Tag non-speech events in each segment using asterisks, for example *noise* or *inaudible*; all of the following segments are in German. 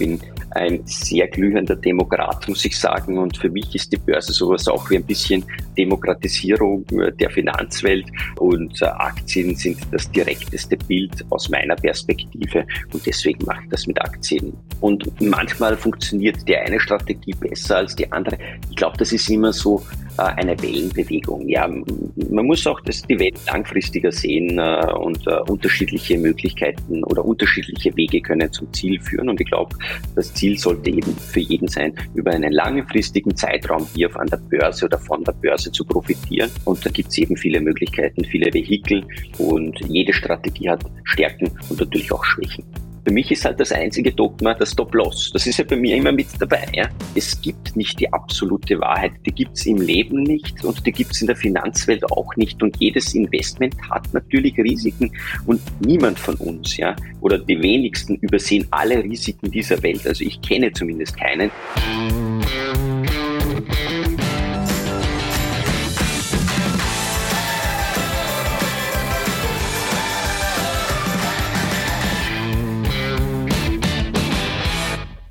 bin ein sehr glühender Demokrat, muss ich sagen. Und für mich ist die Börse sowas auch wie ein bisschen Demokratisierung der Finanzwelt. Und äh, Aktien sind das direkteste Bild aus meiner Perspektive. Und deswegen mache ich das mit Aktien. Und manchmal funktioniert die eine Strategie besser als die andere. Ich glaube, das ist immer so äh, eine Wellenbewegung. Ja, man muss auch das, die Welt langfristiger sehen äh, und äh, unterschiedliche Möglichkeiten oder unterschiedliche Wege können zum Ziel führen. Und ich glaube, das Ziel sollte eben für jeden sein, über einen langfristigen Zeitraum hier an der Börse oder von der Börse zu profitieren. Und da gibt es eben viele Möglichkeiten, viele Vehikel und jede Strategie hat Stärken und natürlich auch Schwächen. Für mich ist halt das einzige Dogma das Stop-Loss. Das ist ja bei mir immer mit dabei. Ja? Es gibt nicht die absolute Wahrheit. Die gibt es im Leben nicht und die gibt es in der Finanzwelt auch nicht. Und jedes Investment hat natürlich Risiken und niemand von uns, ja, oder die wenigsten übersehen alle Risiken dieser Welt. Also ich kenne zumindest keinen.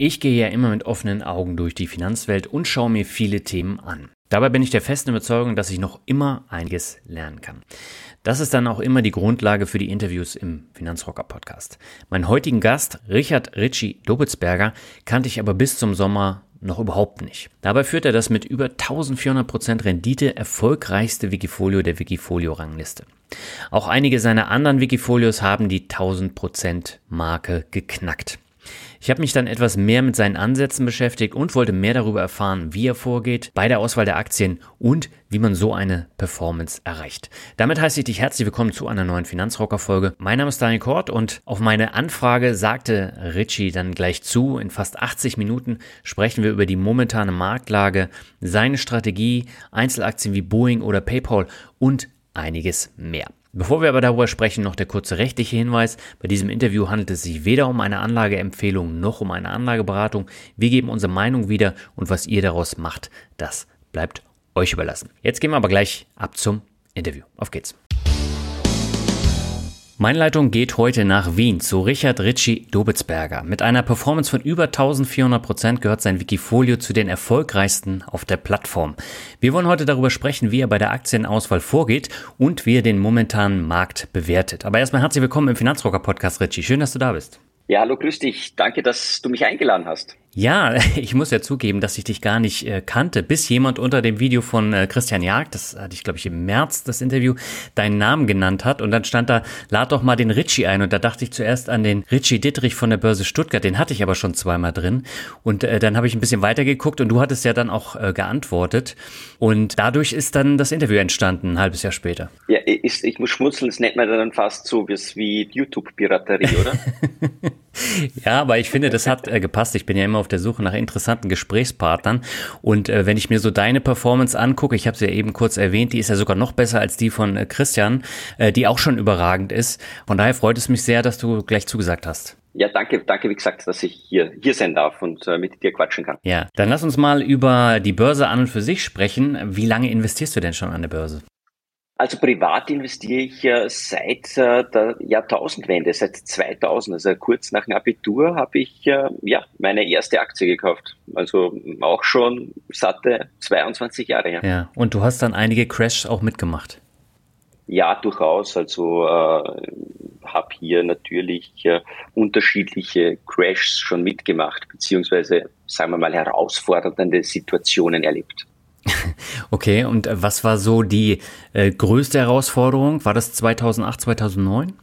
Ich gehe ja immer mit offenen Augen durch die Finanzwelt und schaue mir viele Themen an. Dabei bin ich der festen Überzeugung, dass ich noch immer einiges lernen kann. Das ist dann auch immer die Grundlage für die Interviews im Finanzrocker Podcast. Meinen heutigen Gast, Richard Ritchie Dobitzberger, kannte ich aber bis zum Sommer noch überhaupt nicht. Dabei führt er das mit über 1400% Rendite erfolgreichste Wikifolio der Wikifolio-Rangliste. Auch einige seiner anderen Wikifolios haben die 1000% Marke geknackt. Ich habe mich dann etwas mehr mit seinen Ansätzen beschäftigt und wollte mehr darüber erfahren, wie er vorgeht bei der Auswahl der Aktien und wie man so eine Performance erreicht. Damit heiße ich dich herzlich willkommen zu einer neuen Finanzrocker-Folge. Mein Name ist Daniel Kort und auf meine Anfrage sagte Richie dann gleich zu. In fast 80 Minuten sprechen wir über die momentane Marktlage, seine Strategie, Einzelaktien wie Boeing oder PayPal und einiges mehr. Bevor wir aber darüber sprechen, noch der kurze rechtliche Hinweis. Bei diesem Interview handelt es sich weder um eine Anlageempfehlung noch um eine Anlageberatung. Wir geben unsere Meinung wieder und was ihr daraus macht, das bleibt euch überlassen. Jetzt gehen wir aber gleich ab zum Interview. Auf geht's. Meine Leitung geht heute nach Wien zu Richard Ritchie Dobitzberger. Mit einer Performance von über 1400 Prozent gehört sein Wikifolio zu den erfolgreichsten auf der Plattform. Wir wollen heute darüber sprechen, wie er bei der Aktienauswahl vorgeht und wie er den momentanen Markt bewertet. Aber erstmal herzlich willkommen im Finanzrocker Podcast, Ritchie. Schön, dass du da bist. Ja, hallo, grüß dich. Danke, dass du mich eingeladen hast. Ja, *laughs* ich muss ja zugeben, dass ich dich gar nicht äh, kannte, bis jemand unter dem Video von äh, Christian Jagd, das hatte ich glaube ich im März das Interview, deinen Namen genannt hat und dann stand da, lad doch mal den Ritchie ein und da dachte ich zuerst an den Ritchie Dittrich von der Börse Stuttgart, den hatte ich aber schon zweimal drin und äh, dann habe ich ein bisschen weitergeguckt und du hattest ja dann auch äh, geantwortet und dadurch ist dann das Interview entstanden, ein halbes Jahr später. Ja, ist, ich muss schmunzeln, das nennt man dann fast so wie YouTube-Piraterie, oder? *laughs* ja, aber ich finde, das hat äh, gepasst. Ich bin ja immer auf der Suche nach interessanten Gesprächspartnern. Und äh, wenn ich mir so deine Performance angucke, ich habe sie ja eben kurz erwähnt, die ist ja sogar noch besser als die von äh, Christian, äh, die auch schon überragend ist. Von daher freut es mich sehr, dass du gleich zugesagt hast. Ja, danke, danke, wie gesagt, dass ich hier, hier sein darf und äh, mit dir quatschen kann. Ja, dann lass uns mal über die Börse an und für sich sprechen. Wie lange investierst du denn schon an der Börse? Also privat investiere ich seit äh, der Jahrtausendwende, seit 2000, also kurz nach dem Abitur habe ich äh, ja meine erste Aktie gekauft. Also auch schon satte 22 Jahre her. Ja, und du hast dann einige Crashs auch mitgemacht. Ja, durchaus. Also äh, habe hier natürlich äh, unterschiedliche Crashs schon mitgemacht, beziehungsweise sagen wir mal herausfordernde Situationen erlebt. *laughs* Okay, und äh, was war so die äh, größte Herausforderung? War das 2008, 2009?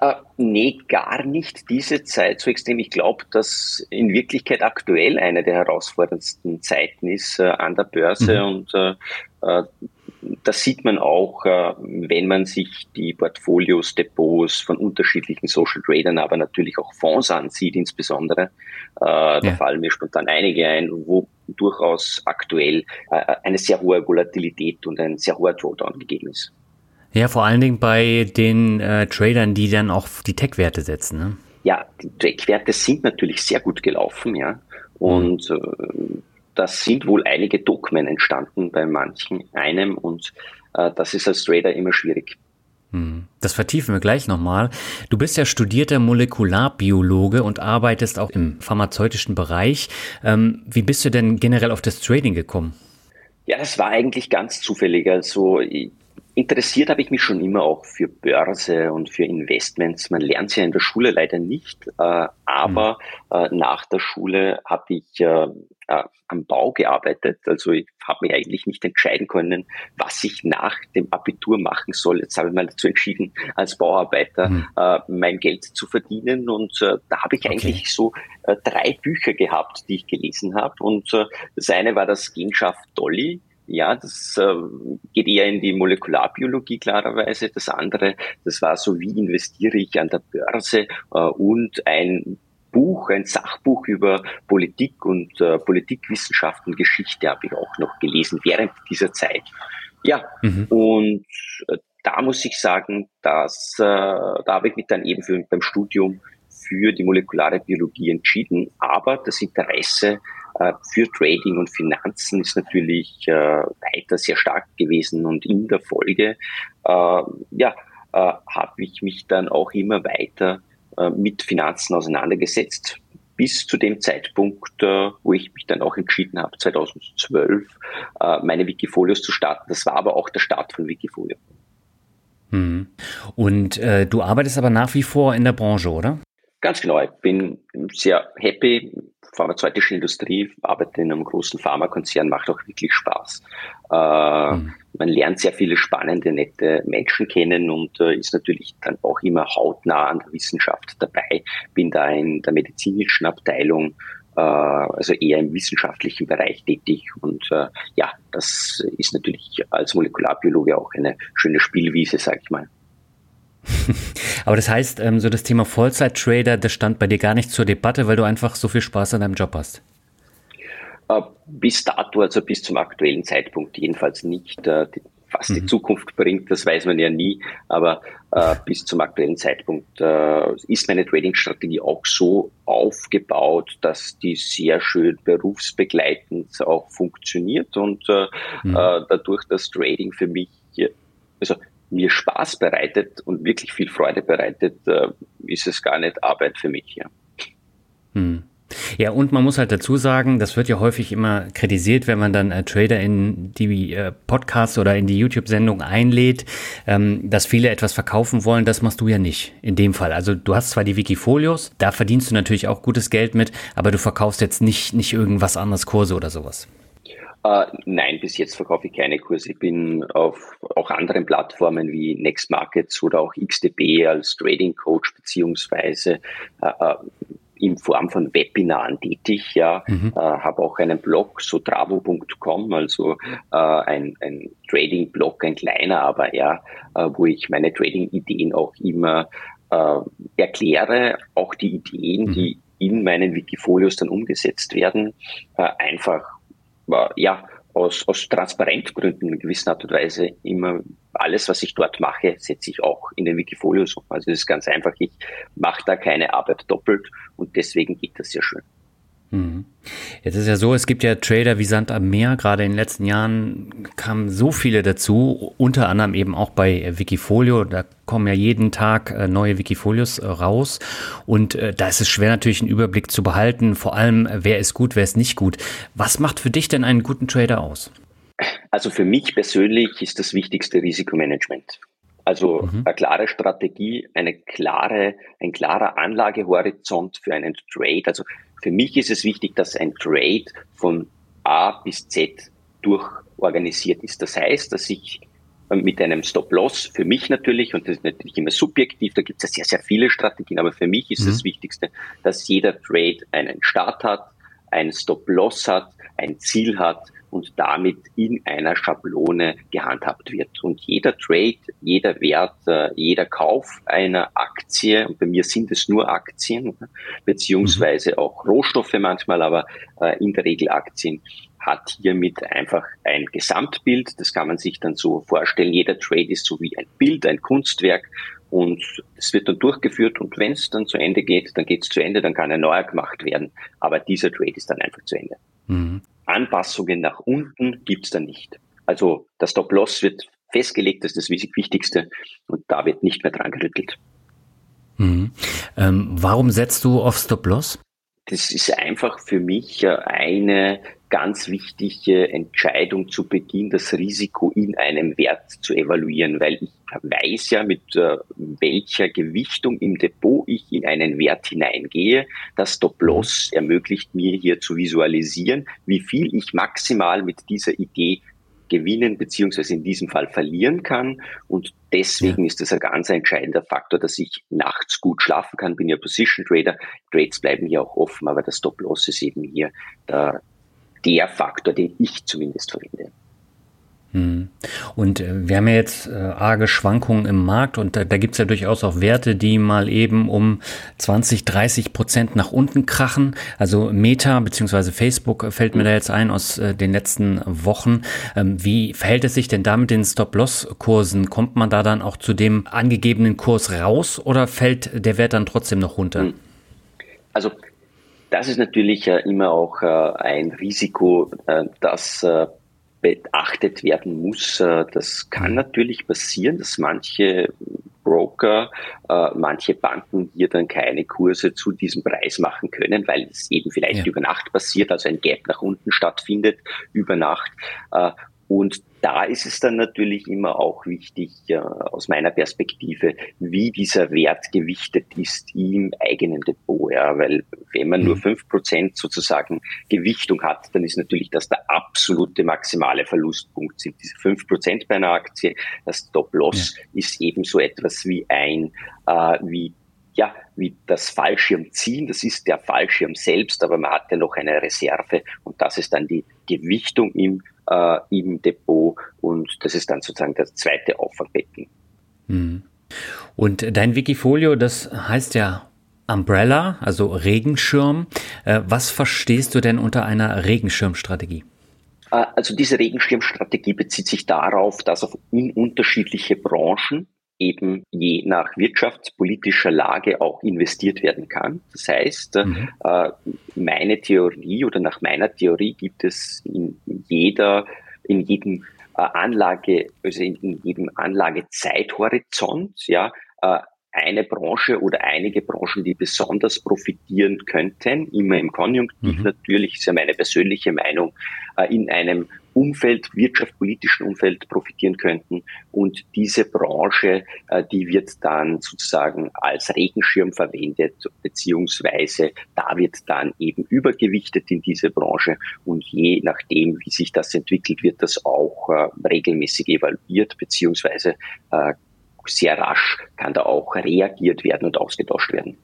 Äh, nee, gar nicht diese Zeit so extrem. Ich glaube, dass in Wirklichkeit aktuell eine der herausforderndsten Zeiten ist äh, an der Börse mhm. und äh, äh das sieht man auch, wenn man sich die Portfolios, Depots von unterschiedlichen Social Tradern, aber natürlich auch Fonds ansieht, insbesondere. Da ja. fallen mir spontan einige ein, wo durchaus aktuell äh, eine sehr hohe Volatilität und ein sehr hoher Drawdown gegeben ist. Ja, vor allen Dingen bei den äh, Tradern, die dann auch die Tech-Werte setzen. Ne? Ja, die Tech-Werte sind natürlich sehr gut gelaufen, ja. Und mhm. äh, das sind wohl einige Dogmen entstanden bei manchen einem und äh, das ist als Trader immer schwierig. Hm. Das vertiefen wir gleich nochmal. Du bist ja studierter Molekularbiologe und arbeitest auch im pharmazeutischen Bereich. Ähm, wie bist du denn generell auf das Trading gekommen? Ja, das war eigentlich ganz zufällig. Also interessiert habe ich mich schon immer auch für Börse und für Investments. Man lernt es ja in der Schule leider nicht, äh, aber mhm. äh, nach der Schule habe ich äh, äh, am Bau gearbeitet. Also ich habe mich eigentlich nicht entscheiden können, was ich nach dem Abitur machen soll. Jetzt habe ich mal dazu entschieden, als Bauarbeiter mhm. äh, mein Geld zu verdienen. Und äh, da habe ich okay. eigentlich so drei Bücher gehabt, die ich gelesen habe. Und das eine war das Genschaft Dolly. Ja, das äh, geht eher in die Molekularbiologie klarerweise. Das andere, das war so, wie investiere ich an der Börse äh, und ein Buch, ein Sachbuch über Politik und äh, Politikwissenschaften, Geschichte habe ich auch noch gelesen während dieser Zeit. Ja, mhm. und äh, da muss ich sagen, dass äh, da habe ich mich dann eben für, beim Studium für die molekulare Biologie entschieden. Aber das Interesse für Trading und Finanzen ist natürlich äh, weiter sehr stark gewesen und in der Folge äh, ja, äh, habe ich mich dann auch immer weiter äh, mit Finanzen auseinandergesetzt, bis zu dem Zeitpunkt, äh, wo ich mich dann auch entschieden habe, 2012 äh, meine Wikifolios zu starten. Das war aber auch der Start von Wikifolio. Hm. Und äh, du arbeitest aber nach wie vor in der Branche, oder? Ganz genau. Ich bin sehr happy pharmazeutische Industrie, arbeite in einem großen Pharmakonzern, macht auch wirklich Spaß. Äh, mhm. Man lernt sehr viele spannende, nette Menschen kennen und äh, ist natürlich dann auch immer hautnah an der Wissenschaft dabei. Bin da in der medizinischen Abteilung, äh, also eher im wissenschaftlichen Bereich tätig und äh, ja, das ist natürlich als Molekularbiologe auch eine schöne Spielwiese, sag ich mal. *laughs* Aber das heißt, ähm, so das Thema Vollzeit-Trader, das stand bei dir gar nicht zur Debatte, weil du einfach so viel Spaß an deinem Job hast. Äh, bis dato, also bis zum aktuellen Zeitpunkt jedenfalls nicht. Äh, was die mhm. Zukunft bringt, das weiß man ja nie. Aber äh, bis zum aktuellen Zeitpunkt äh, ist meine Trading-Strategie auch so aufgebaut, dass die sehr schön berufsbegleitend auch funktioniert und äh, mhm. Äh, dadurch das Trading für mich, also mir Spaß bereitet und wirklich viel Freude bereitet, äh, ist es gar nicht Arbeit für mich. Ja. Hm. Ja, und man muss halt dazu sagen, das wird ja häufig immer kritisiert, wenn man dann äh, Trader in die äh, Podcasts oder in die YouTube-Sendung einlädt, ähm, dass viele etwas verkaufen wollen. Das machst du ja nicht in dem Fall. Also du hast zwar die Wikifolios, da verdienst du natürlich auch gutes Geld mit, aber du verkaufst jetzt nicht, nicht irgendwas anderes, Kurse oder sowas. Uh, nein, bis jetzt verkaufe ich keine Kurse. Ich bin auf auch anderen Plattformen wie Next Markets oder auch XDB als Trading Coach beziehungsweise uh, uh, in Form von Webinaren tätig. Ja, mhm. habe auch einen Blog, so travo.com, also ein, ein Trading-Blog, ein kleiner, aber ja, wo ich meine Trading-Ideen auch immer erkläre, auch die Ideen, mhm. die in meinen Wikifolios dann umgesetzt werden, einfach ja, aus, aus Transparentgründen in gewisser Art und Weise immer alles, was ich dort mache, setze ich auch in den Wikifolios um. Also es ist ganz einfach, ich mache da keine Arbeit doppelt und deswegen geht das sehr schön. Mhm. Jetzt ist ja so, es gibt ja Trader wie Sand am Meer. Gerade in den letzten Jahren kamen so viele dazu, unter anderem eben auch bei Wikifolio. Da kommen ja jeden Tag äh, neue Wikifolios äh, raus. Und äh, da ist es schwer natürlich einen Überblick zu behalten. Vor allem, wer ist gut, wer ist nicht gut. Was macht für dich denn einen guten Trader aus? Also für mich persönlich ist das wichtigste Risikomanagement. Also mhm. eine klare Strategie, eine klare, ein klarer Anlagehorizont für einen Trade. Also für mich ist es wichtig, dass ein Trade von A bis Z durchorganisiert ist. Das heißt, dass ich mit einem Stop-Loss für mich natürlich, und das ist natürlich immer subjektiv, da gibt es ja sehr, sehr viele Strategien, aber für mich ist mhm. das Wichtigste, dass jeder Trade einen Start hat, einen Stop-Loss hat, ein Ziel hat und damit in einer Schablone gehandhabt wird. Und jeder Trade, jeder Wert, äh, jeder Kauf einer Aktie, und bei mir sind es nur Aktien, beziehungsweise mhm. auch Rohstoffe manchmal, aber äh, in der Regel Aktien, hat hiermit einfach ein Gesamtbild. Das kann man sich dann so vorstellen. Jeder Trade ist so wie ein Bild, ein Kunstwerk und es wird dann durchgeführt und wenn es dann zu Ende geht, dann geht es zu Ende, dann kann ein neuer gemacht werden. Aber dieser Trade ist dann einfach zu Ende. Mhm. Anpassungen nach unten gibt's da nicht. Also das Stop-Loss wird festgelegt, das ist das Wichtigste und da wird nicht mehr dran gerüttelt. Mhm. Ähm, warum setzt du auf Stop-Loss? Das ist einfach für mich eine ganz wichtige Entscheidung zu Beginn, das Risiko in einem Wert zu evaluieren, weil ich weiß ja, mit äh, welcher Gewichtung im Depot ich in einen Wert hineingehe. Das Stop-Loss ermöglicht mir hier zu visualisieren, wie viel ich maximal mit dieser Idee gewinnen beziehungsweise in diesem Fall verlieren kann. Und deswegen ja. ist das ein ganz entscheidender Faktor, dass ich nachts gut schlafen kann. Bin ja Position Trader. Trades bleiben hier auch offen, aber das Stop-Loss ist eben hier der, der Faktor, den ich zumindest verwende. Hm. Und äh, wir haben ja jetzt äh, arge Schwankungen im Markt und da, da gibt es ja durchaus auch Werte, die mal eben um 20, 30 Prozent nach unten krachen. Also Meta bzw. Facebook fällt mir da jetzt ein aus äh, den letzten Wochen. Ähm, wie verhält es sich denn da mit den Stop-Loss-Kursen? Kommt man da dann auch zu dem angegebenen Kurs raus oder fällt der Wert dann trotzdem noch runter? Hm. Also das ist natürlich äh, immer auch äh, ein Risiko, äh, das beachtet werden muss. Das kann mhm. natürlich passieren, dass manche Broker, manche Banken hier dann keine Kurse zu diesem Preis machen können, weil es eben vielleicht ja. über Nacht passiert, also ein Gap nach unten stattfindet über Nacht. Und da ist es dann natürlich immer auch wichtig, äh, aus meiner Perspektive, wie dieser Wert gewichtet ist im eigenen Depot. Ja, weil wenn man nur mhm. fünf Prozent sozusagen Gewichtung hat, dann ist natürlich das der absolute maximale Verlustpunkt sind diese fünf Prozent bei einer Aktie. Das Stop-Loss ja. ist ebenso etwas wie ein, äh, wie ja, wie das Fallschirmziehen, das ist der Fallschirm selbst, aber man hat ja noch eine Reserve und das ist dann die Gewichtung im äh, im Depot und das ist dann sozusagen das zweite Auffangbecken. Mhm. Und dein Wikifolio, das heißt ja Umbrella, also Regenschirm. Äh, was verstehst du denn unter einer Regenschirmstrategie? Äh, also diese Regenschirmstrategie bezieht sich darauf, dass auf in unterschiedliche Branchen eben je nach wirtschaftspolitischer Lage auch investiert werden kann. Das heißt, mhm. äh, meine Theorie oder nach meiner Theorie gibt es in jeder, in jedem äh, Anlage, also in, in jedem Anlagezeithorizont, ja, äh, eine Branche oder einige Branchen, die besonders profitieren könnten, immer im Konjunktiv mhm. natürlich, ist ja meine persönliche Meinung, äh, in einem Umfeld, wirtschaftspolitischen Umfeld profitieren könnten. Und diese Branche, äh, die wird dann sozusagen als Regenschirm verwendet, beziehungsweise da wird dann eben übergewichtet in diese Branche. Und je nachdem, wie sich das entwickelt, wird das auch äh, regelmäßig evaluiert, beziehungsweise sehr rasch kann da auch reagiert werden und ausgetauscht werden.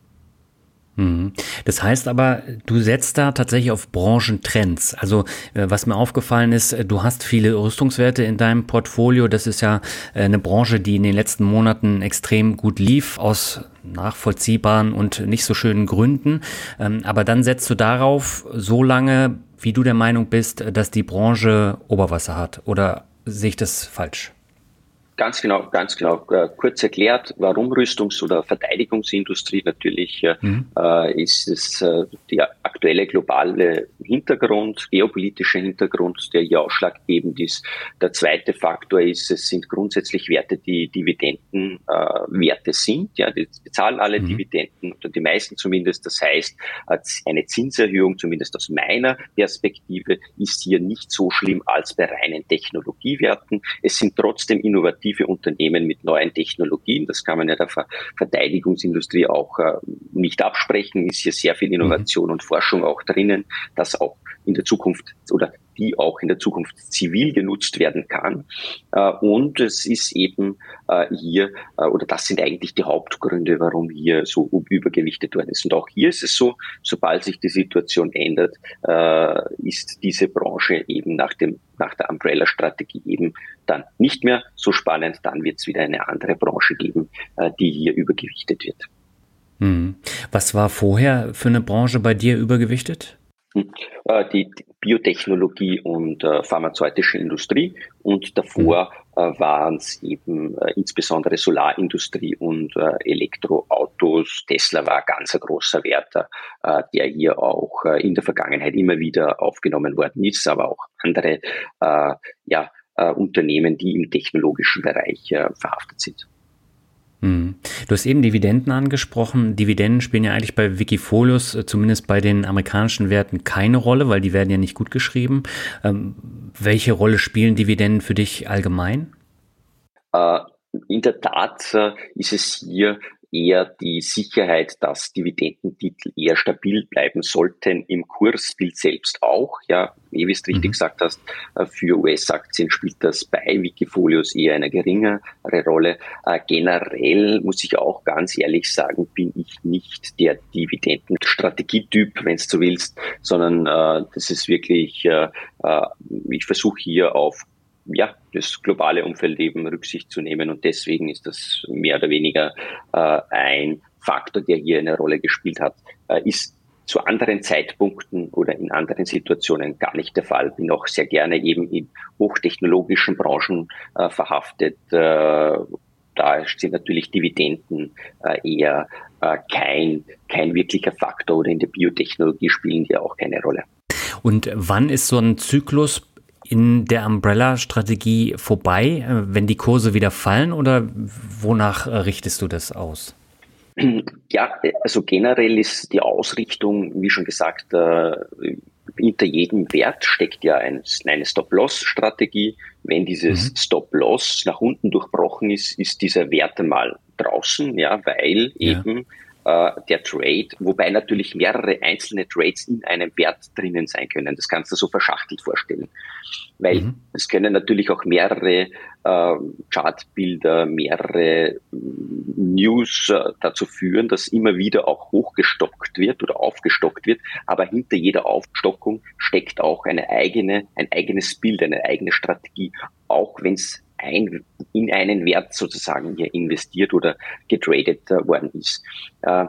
Mhm. Das heißt aber, du setzt da tatsächlich auf Branchentrends. Also äh, was mir aufgefallen ist, äh, du hast viele Rüstungswerte in deinem Portfolio. Das ist ja äh, eine Branche, die in den letzten Monaten extrem gut lief, aus nachvollziehbaren und nicht so schönen Gründen. Ähm, aber dann setzt du darauf so lange, wie du der Meinung bist, dass die Branche Oberwasser hat. Oder sehe ich das falsch? Ganz genau, ganz genau. Äh, kurz erklärt, warum Rüstungs- oder Verteidigungsindustrie natürlich äh, mhm. äh, ist es äh, der aktuelle globale Hintergrund, geopolitische Hintergrund, der hier ausschlaggebend ist. Der zweite Faktor ist, es sind grundsätzlich Werte, die Dividendenwerte äh, sind. Ja, die bezahlen alle mhm. Dividenden oder die meisten zumindest. Das heißt, eine Zinserhöhung, zumindest aus meiner Perspektive, ist hier nicht so schlimm als bei reinen Technologiewerten. Es sind trotzdem innovative innovative Unternehmen mit neuen Technologien. Das kann man ja der Verteidigungsindustrie auch äh, nicht absprechen. Ist hier sehr viel Innovation mhm. und Forschung auch drinnen, das auch in der Zukunft oder die auch in der Zukunft zivil genutzt werden kann. Äh, und es ist eben äh, hier, äh, oder das sind eigentlich die Hauptgründe, warum hier so übergewichtet worden ist. Und auch hier ist es so, sobald sich die Situation ändert, ist diese Branche eben nach dem nach der Umbrella-Strategie eben dann nicht mehr so spannend. Dann wird es wieder eine andere Branche geben, die hier übergewichtet wird. Hm. Was war vorher für eine Branche bei dir übergewichtet? Äh, die Biotechnologie und äh, pharmazeutische Industrie und davor mhm. äh, waren es eben insbesondere Solarindustrie und Elektroautos. Tesla war ganz ein großer Wert, der hier auch in der Vergangenheit immer wieder aufgenommen worden ist, aber auch andere ja, Unternehmen, die im technologischen Bereich verhaftet sind. Hm. Du hast eben Dividenden angesprochen. Dividenden spielen ja eigentlich bei Wikifolios, äh, zumindest bei den amerikanischen Werten, keine Rolle, weil die werden ja nicht gut geschrieben. Ähm, welche Rolle spielen Dividenden für dich allgemein? Äh, in der Tat äh, ist es hier eher die Sicherheit, dass Dividendentitel eher stabil bleiben sollten. Im Kursbild selbst auch. Ja, wie du es richtig mhm. gesagt hast, äh, für US-Aktien spielt das bei Wikifolios eher eine geringere Rolle. Äh, generell muss ich auch ganz ehrlich sagen, bin ich nicht der Dividendenstrategietyp, wenn du so willst, sondern äh, das ist wirklich, ich versuche hier auf ja, das globale Umfeld eben Rücksicht zu nehmen. Und deswegen ist das mehr oder weniger äh, ein Faktor, der hier eine Rolle gespielt hat. Äh, ist zu anderen Zeitpunkten oder in anderen Situationen gar nicht der Fall. Bin auch sehr gerne eben in hochtechnologischen Branchen äh, verhaftet. Äh, da sind natürlich Dividenden äh, eher äh, kein, kein wirklicher Faktor oder in der Biotechnologie spielen die auch keine Rolle. Und wann ist so ein Zyklus in der Umbrella-Strategie vorbei, äh, wenn die Kurse wieder fallen oder wonach äh, richtest du das aus? *clears throat* Ja, also generell ist die Ausrichtung, wie schon gesagt, äh, hinter jedem Wert steckt ja ein, eine Stop-Loss-Strategie. Wenn dieses mhm. Stop-Loss nach unten durchbrochen ist, ist dieser Wert einmal draußen, ja, weil ja. eben äh, der Trade, wobei natürlich mehrere einzelne Trades in einem Wert drinnen sein können. Das kannst du so verschachtelt vorstellen. Weil mhm. es können natürlich auch mehrere äh, Chartbilder, mehrere News äh, dazu führen, dass immer wieder auch hochgestockt wird oder aufgestockt wird. Aber hinter jeder Aufstockung steckt auch eine eigene, ein eigenes Bild, eine eigene Strategie. Auch wenn es ein, in einen Wert sozusagen hier investiert oder getradet äh, worden ist. Äh,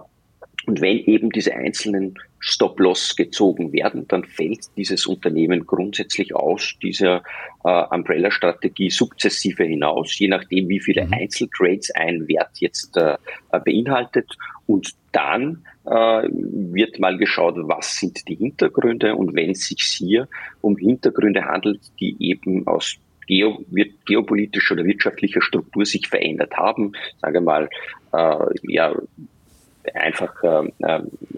und wenn eben diese einzelnen Stop-Loss gezogen werden, dann fällt dieses Unternehmen grundsätzlich aus dieser äh, Umbrella-Strategie sukzessive hinaus, je nachdem, wie viele mhm. Einzeltrades ein Wert jetzt äh, beinhaltet. Und dann äh, wird mal geschaut, was sind die Hintergründe und wenn es sich hier um Hintergründe handelt, die eben aus geo, geopolitischer oder wirtschaftlicher Struktur sich verändert haben. Sage mal, äh, ja, einfach äh,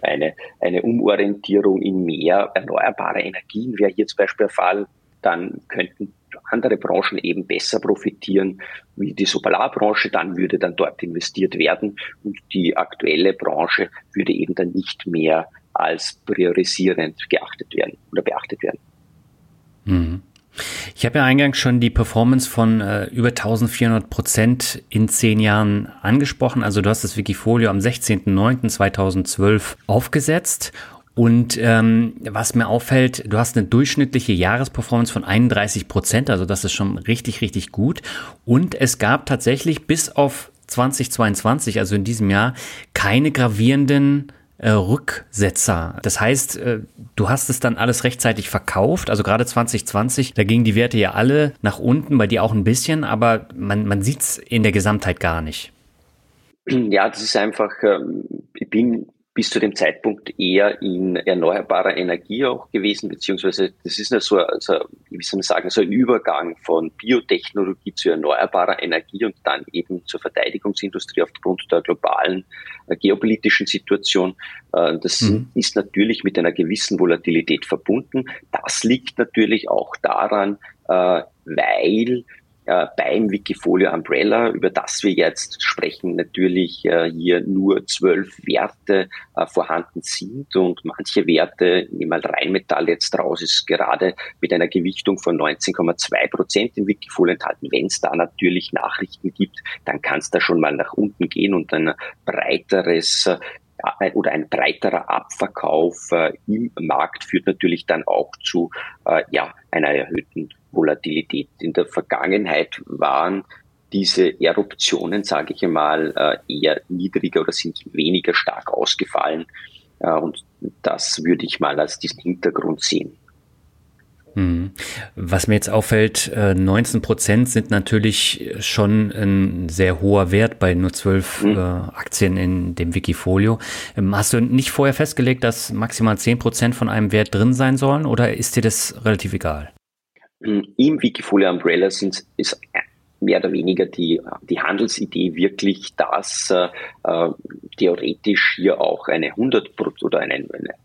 eine, eine Umorientierung in mehr erneuerbare Energien wäre hier zum Beispiel der Fall. Dann könnten andere Branchen eben besser profitieren, wie die Solarbranche, dann würde dann dort investiert werden und die aktuelle Branche würde eben dann nicht mehr als priorisierend geachtet werden oder beachtet werden. Mhm. Ich habe ja eingangs schon die Performance von äh, über 1400 Prozent in zehn Jahren angesprochen. Also du hast das Wikifolio am 16.09.2012 aufgesetzt. Und ähm, was mir auffällt, du hast eine durchschnittliche Jahresperformance von 31 Prozent, also das ist schon richtig, richtig gut. Und es gab tatsächlich bis auf 2022, also in diesem Jahr, keine gravierenden äh, Rücksetzer. Das heißt, äh, du hast es dann alles rechtzeitig verkauft. Also gerade 2020, da gingen die Werte ja alle nach unten, bei dir auch ein bisschen, aber man, man sieht es in der Gesamtheit gar nicht. Ja, das ist einfach, ähm, ich bin bis zu dem Zeitpunkt eher in erneuerbarer Energie auch gewesen, beziehungsweise das ist so, so wie soll man sagen, so ein Übergang von Biotechnologie zu erneuerbarer Energie und dann eben zur Verteidigungsindustrie aufgrund der globalen äh, geopolitischen Situation. Äh, das mhm. ist natürlich mit einer gewissen Volatilität verbunden. Das liegt natürlich auch daran, äh, weil äh, beim Wikifolio Umbrella, über das wir jetzt sprechen, natürlich äh, hier nur zwölf Werte äh, vorhanden sind und manche Werte, nehmen mal Rheinmetall jetzt raus, ist gerade mit einer Gewichtung von 19,2 Prozent im Wikifolio enthalten. Wenn es da natürlich Nachrichten gibt, dann kann es da schon mal nach unten gehen und ein breiteres oder ein breiterer Abverkauf im Markt führt natürlich dann auch zu ja, einer erhöhten Volatilität. In der Vergangenheit waren diese Eruptionen, sage ich einmal, äh, eher niedriger oder sind weniger stark ausgefallen. Äh, und das würde ich mal als diesen Hintergrund sehen. Mhm. Was mir jetzt auffällt, 19 äh, Prozent sind natürlich schon ein sehr hoher Wert bei nur zwölf mhm. Aktien in dem Wikifolio. Ähm, hast du nicht vorher festgelegt, dass maximal 10 Prozent von einem Wert drin sein sollen oder ist dir das relativ egal? Im Wikifolio Umbrella sind, ist mehr oder weniger die, die Handelsidee wirklich, dass äh, äh theoretisch hier auch eine 100 oder eine, eine,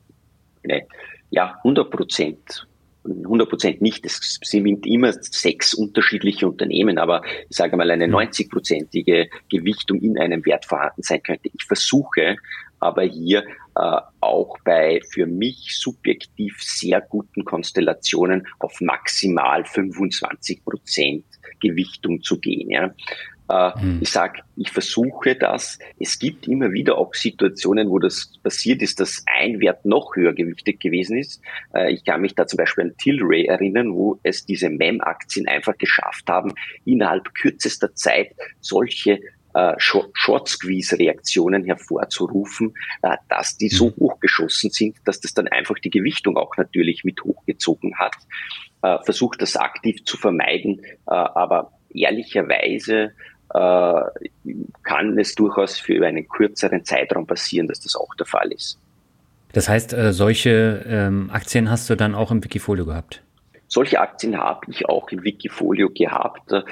eine ja, 100 Prozent 100 Prozent nicht. Es sind immer sechs unterschiedliche Unternehmen, aber ich sage mal eine 90-prozentige mhm. Gewichtung in einem Wert vorhanden sein könnte. Ich versuche aber hier äh, auch bei für mich subjektiv sehr guten Konstellationen auf maximal 25 Prozent Gewichtung zu gehen. Ja. Mhm. Ich sage, ich versuche das. Es gibt immer wieder auch Situationen, wo das passiert ist, dass ein Wert noch höher gewichtet gewesen ist. Äh, ich kann mich da zum Beispiel an Tilray erinnern, wo es diese MEM-Aktien einfach geschafft haben, innerhalb kürzester Zeit solche äh, Short-Squeeze-Reaktionen hervorzurufen, dass die so mhm. hochgeschossen sind, dass das dann einfach die Gewichtung auch natürlich mit hochgezogen hat. Versucht das aktiv zu vermeiden, aber ehrlicherweise äh, kann es durchaus für einen kürzeren Zeitraum passieren, dass das auch der Fall ist. Das heißt, äh, solche ähm, Aktien hast du dann auch im Wikifolio gehabt? Solche Aktien habe ich auch im Wikifolio gehabt, äh,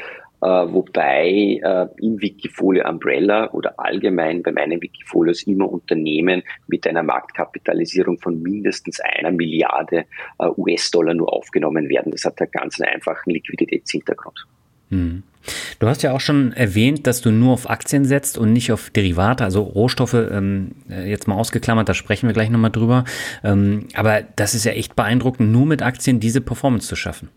wobei äh, im Wikifolio Umbrella oder allgemein bei meinen Wikifolios immer Unternehmen mit einer Marktkapitalisierung von mindestens einer Milliarde äh, US-Dollar nur aufgenommen werden. Das hat einen ganz einfachen Liquiditätshintergrund. Hm. Du hast ja auch schon erwähnt, dass du nur auf Aktien setzt und nicht auf Derivate, also Rohstoffe, ähm, äh, jetzt mal ausgeklammert, da sprechen wir gleich nochmal drüber. Ähm, aber das ist ja echt beeindruckend, nur mit Aktien diese Performance zu schaffen.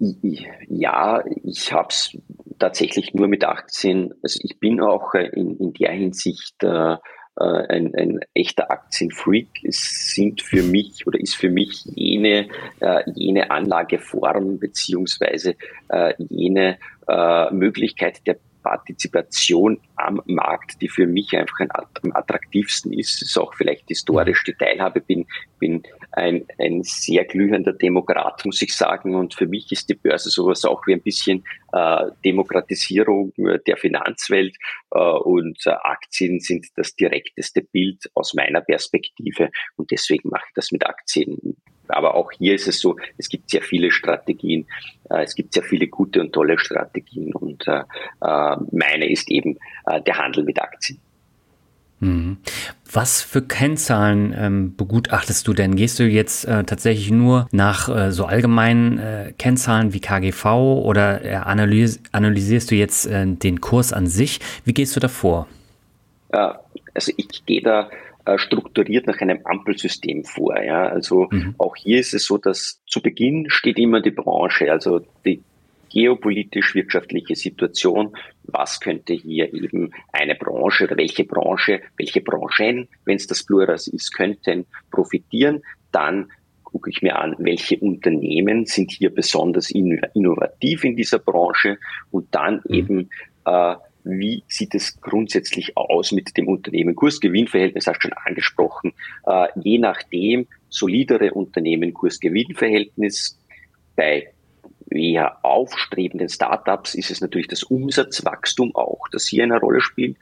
Ja, ich habe es tatsächlich nur mit Aktien. Also ich bin auch äh, in, in der Hinsicht äh, äh, ein, ein echter Aktienfreak. Es sind für mich oder ist für mich jene, äh, jene Anlageform beziehungsweise äh, jene äh, Möglichkeit der Partizipation am Markt, die für mich einfach am attraktivsten ist, ist auch vielleicht historisch die Teilhabe, bin, bin ein, ein sehr glühender Demokrat, muss ich sagen. Und für mich ist die Börse sowas auch wie ein bisschen äh, Demokratisierung der Finanzwelt. Äh, und äh, Aktien sind das direkteste Bild aus meiner Perspektive. Und deswegen mache ich das mit Aktien aber auch hier ist es so, es gibt sehr viele Strategien, äh, es gibt sehr viele gute und tolle Strategien und äh, äh, meine ist eben der Handel mit Aktien. Mhm. Was für Kennzahlen ähm, begutachtest du denn? Gehst du jetzt äh, tatsächlich nur nach äh, so allgemeinen äh, Kennzahlen wie KGV oder analys analysierst du jetzt den Kurs an sich? Wie gehst du da vor? also ich gehe da äh, strukturiert nach einem Ampelsystem vor. Ja? Also mhm. auch hier ist es so, dass zu Beginn steht immer die Branche, also die geopolitisch-wirtschaftliche Situation, was könnte hier eben eine Branche oder welche Branche, welche Branchen, wenn es das Plural ist, könnten profitieren, dann gucke ich mir an, welche Unternehmen sind hier besonders innovativ in dieser Branche und dann mhm. eben äh, wie sieht es grundsätzlich aus mit dem Unternehmen? Kurs-Gewinn-Verhältnis hast du schon angesprochen. Äh, je nachdem, solidere Unternehmen, Kurs-Gewinn-Verhältnis. Bei eher aufstrebenden Startups ist es natürlich das Umsatzwachstum auch, das hier eine Rolle spielt.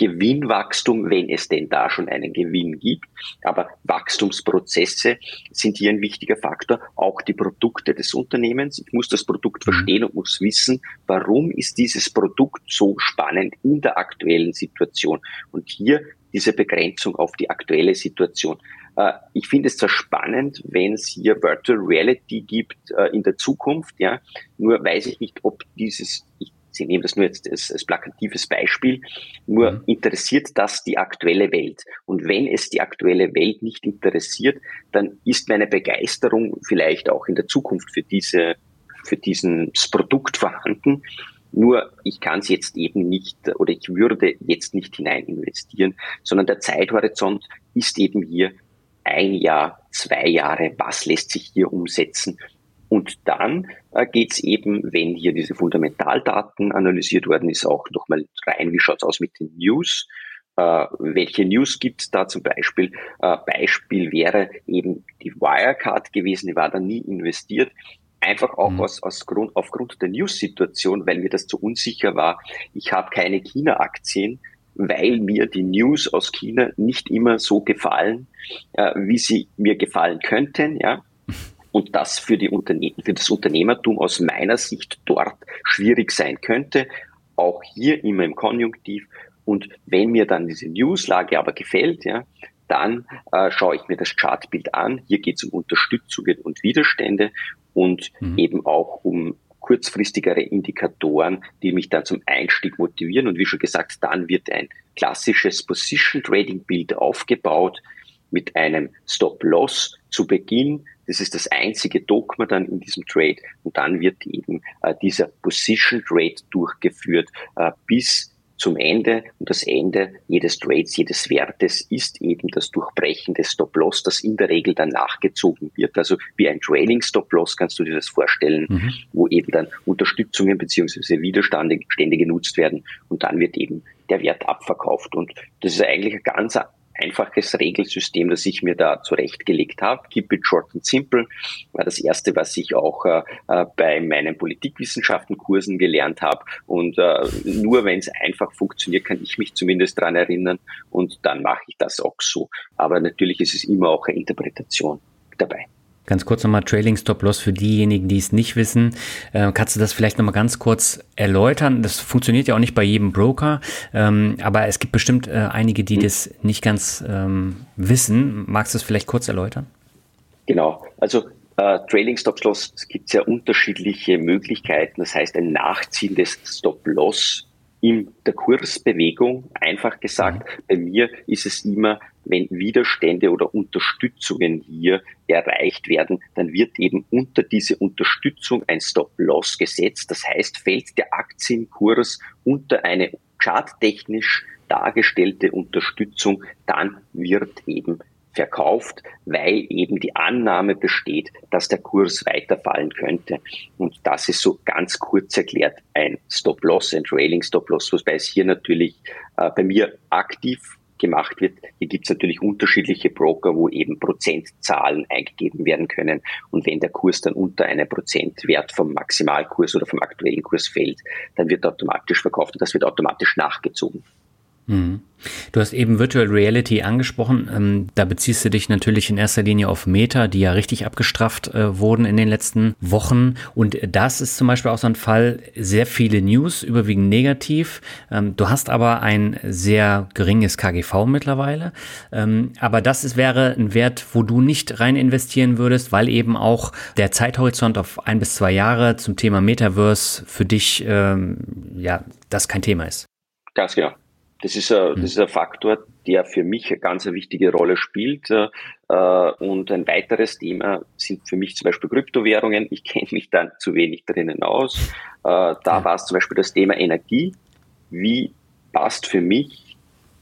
Gewinnwachstum, wenn es denn da schon einen Gewinn gibt. Aber Wachstumsprozesse sind hier ein wichtiger Faktor. Auch die Produkte des Unternehmens. Ich muss das Produkt mhm. verstehen und muss wissen, warum ist dieses Produkt so spannend in der aktuellen Situation. Und hier diese Begrenzung auf die aktuelle Situation. Äh, ich finde es zwar spannend, wenn es hier Virtual Reality gibt äh, in der Zukunft, ja, nur weiß ich nicht, ob dieses, ich Sie nehmen das nur jetzt als, als plakatives Beispiel, nur mhm. interessiert das die aktuelle Welt. Und wenn es die aktuelle Welt nicht interessiert, dann ist meine Begeisterung vielleicht auch in der Zukunft für diese, für dieses Produkt *laughs* vorhanden. Nur ich kann es jetzt eben nicht oder ich würde jetzt nicht hinein investieren, sondern der Zeithorizont ist eben hier ein Jahr, zwei Jahre. Was lässt sich hier umsetzen? Und dann äh, geht es eben, wenn hier diese Fundamentaldaten analysiert worden ist, auch nochmal rein, wie schaut's aus mit den News. Äh, welche News gibt's da zum Beispiel? Äh, Beispiel wäre eben die Wirecard gewesen, die war da nie investiert. Einfach auch mhm. aus, aus Grund, aufgrund der News-Situation, weil mir das zu unsicher war. Ich habe keine China-Aktien, weil mir die News aus China nicht immer so gefallen, äh, wie sie mir gefallen könnten. Ja? und das für, die Unterne für das Unternehmertum aus meiner Sicht dort schwierig sein könnte. Auch hier immer im Konjunktiv. Und wenn mir dann diese Newslage aber gefällt, ja, dann äh, schaue ich mir das Chartbild an. Hier geht es um Unterstützungen und Widerstände und mhm. eben auch um kurzfristigere Indikatoren, die mich dann zum Einstieg motivieren. Und wie schon gesagt, dann wird ein klassisches Position Trading Bild aufgebaut mit einem Stop-Loss zu Beginn. Das ist das einzige Dogma dann in diesem Trade. Und dann wird eben äh, dieser Position Trade durchgeführt äh, bis zum Ende. Und das Ende jedes Trades, jedes Wertes ist eben das Durchbrechen des Stop-Loss, das in der Regel dann nachgezogen wird. Also wie ein Trailing Stop-Loss kannst du dir das vorstellen, mhm. wo eben dann Unterstützungen beziehungsweise Widerstände genutzt werden und dann wird eben der Wert abverkauft. Und das ist eigentlich ein ganz einfaches Regelsystem, das ich mir da zurechtgelegt habe. Keep it short and simple war das erste, was ich auch äh, äh bei meinen Politikwissenschaftenkursen gelernt habe. Und äh, nur wenn es einfach funktioniert, kann ich mich zumindest daran erinnern und dann mache ich das auch so. Aber natürlich ist es immer auch eine Interpretation dabei. Ganz kurz nochmal Trailing Stop Loss für diejenigen, die es nicht wissen. Äh, kannst du das vielleicht nochmal ganz kurz erläutern? Das funktioniert ja auch nicht bei jedem Broker, ähm, aber es gibt bestimmt äh, einige, die das nicht ganz ähm, wissen. Magst du es vielleicht kurz erläutern? Genau. Also äh, Trailing Stop Loss gibt es ja unterschiedliche Möglichkeiten. Das heißt, ein Nachziehen des Stop Loss in der Kursbewegung, einfach gesagt, mhm. bei mir ist es immer wenn Widerstände oder Unterstützungen hier erreicht werden, dann wird eben unter diese Unterstützung ein Stop-Loss gesetzt. Das heißt, fällt der Aktienkurs unter eine charttechnisch dargestellte Unterstützung, dann wird eben verkauft, weil eben die Annahme besteht, dass der Kurs weiterfallen könnte. Und das ist so ganz kurz erklärt ein Stop-Loss, ein Trailing Stop-Loss, wobei es hier natürlich äh, bei mir aktiv gemacht wird. Hier gibt es natürlich unterschiedliche Broker, wo eben Prozentzahlen eingegeben werden können. Und wenn der Kurs dann unter einen Prozentwert vom Maximalkurs oder vom aktuellen Kurs fällt, dann wird automatisch verkauft und das wird automatisch nachgezogen. Mhm. Du hast eben Virtual Reality angesprochen. Ähm, da beziehst du dich natürlich in erster Linie auf Meta, die ja richtig abgestrafft äh, wurden in den letzten Wochen. Und das ist zum Beispiel auch so ein Fall, sehr viele News, überwiegend negativ. Ähm, du hast aber ein sehr geringes KGV mittlerweile. Ähm, aber das ist, wäre ein Wert, wo du nicht rein investieren würdest, weil eben auch der Zeithorizont auf ein bis zwei Jahre zum Thema Metaverse für dich, ja, das kein Thema ist. Ganz genau. Das ist, ein, das ist ein Faktor, der für mich eine ganz wichtige Rolle spielt. Äh, und ein weiteres Thema sind für mich zum Beispiel Kryptowährungen. Ich kenne mich dann zu wenig drinnen aus. Äh, da war es zum Beispiel das Thema Energie. Wie passt für mich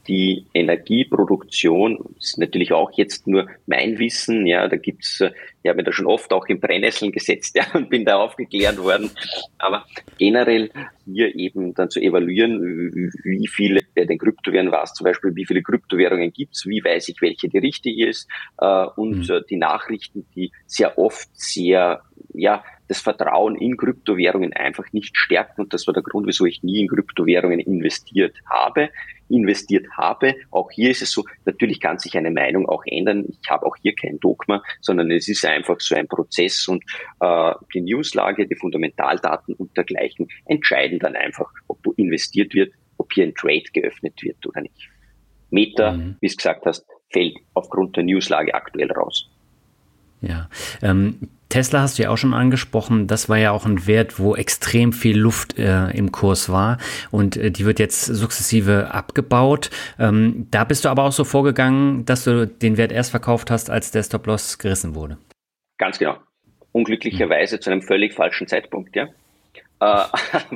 die Energieproduktion, ist natürlich auch jetzt nur mein Wissen, ja, da gibt's, äh, ich habe mir da schon oft auch in Brennnesseln gesetzt, *laughs* ja, und bin da aufgeklärt worden, aber generell hier eben dann zu evaluieren, wie viele, bei den Kryptowährungen war es zum Beispiel, wie viele Kryptowährungen gibt's, wie weiß ich, welche die richtige ist, äh, und mhm. die Nachrichten, die sehr oft sehr, ja, das Vertrauen in Kryptowährungen einfach nicht stärken. Und das war der Grund, wieso ich nie in Kryptowährungen investiert habe investiert habe. Auch hier ist es so, natürlich kann sich eine Meinung auch ändern. Ich habe auch hier kein Dogma, sondern es ist einfach so ein Prozess und äh, die Newslage, die Fundamentaldaten und dergleichen entscheiden dann einfach, ob investiert wird, ob hier ein Trade geöffnet wird oder nicht. Meta, mhm. wie es gesagt hast, fällt aufgrund der Newslage aktuell raus. Ja, ähm, Tesla hast du ja auch schon angesprochen. Das war ja auch ein Wert, wo extrem viel Luft äh, im Kurs war und äh, die wird jetzt sukzessive abgebaut. Ähm, da bist du aber auch so vorgegangen, dass du den Wert erst verkauft hast, als der Stop-Loss gerissen wurde. Ganz genau. Unglücklicherweise mhm. zu einem völlig falschen Zeitpunkt, ja. Äh,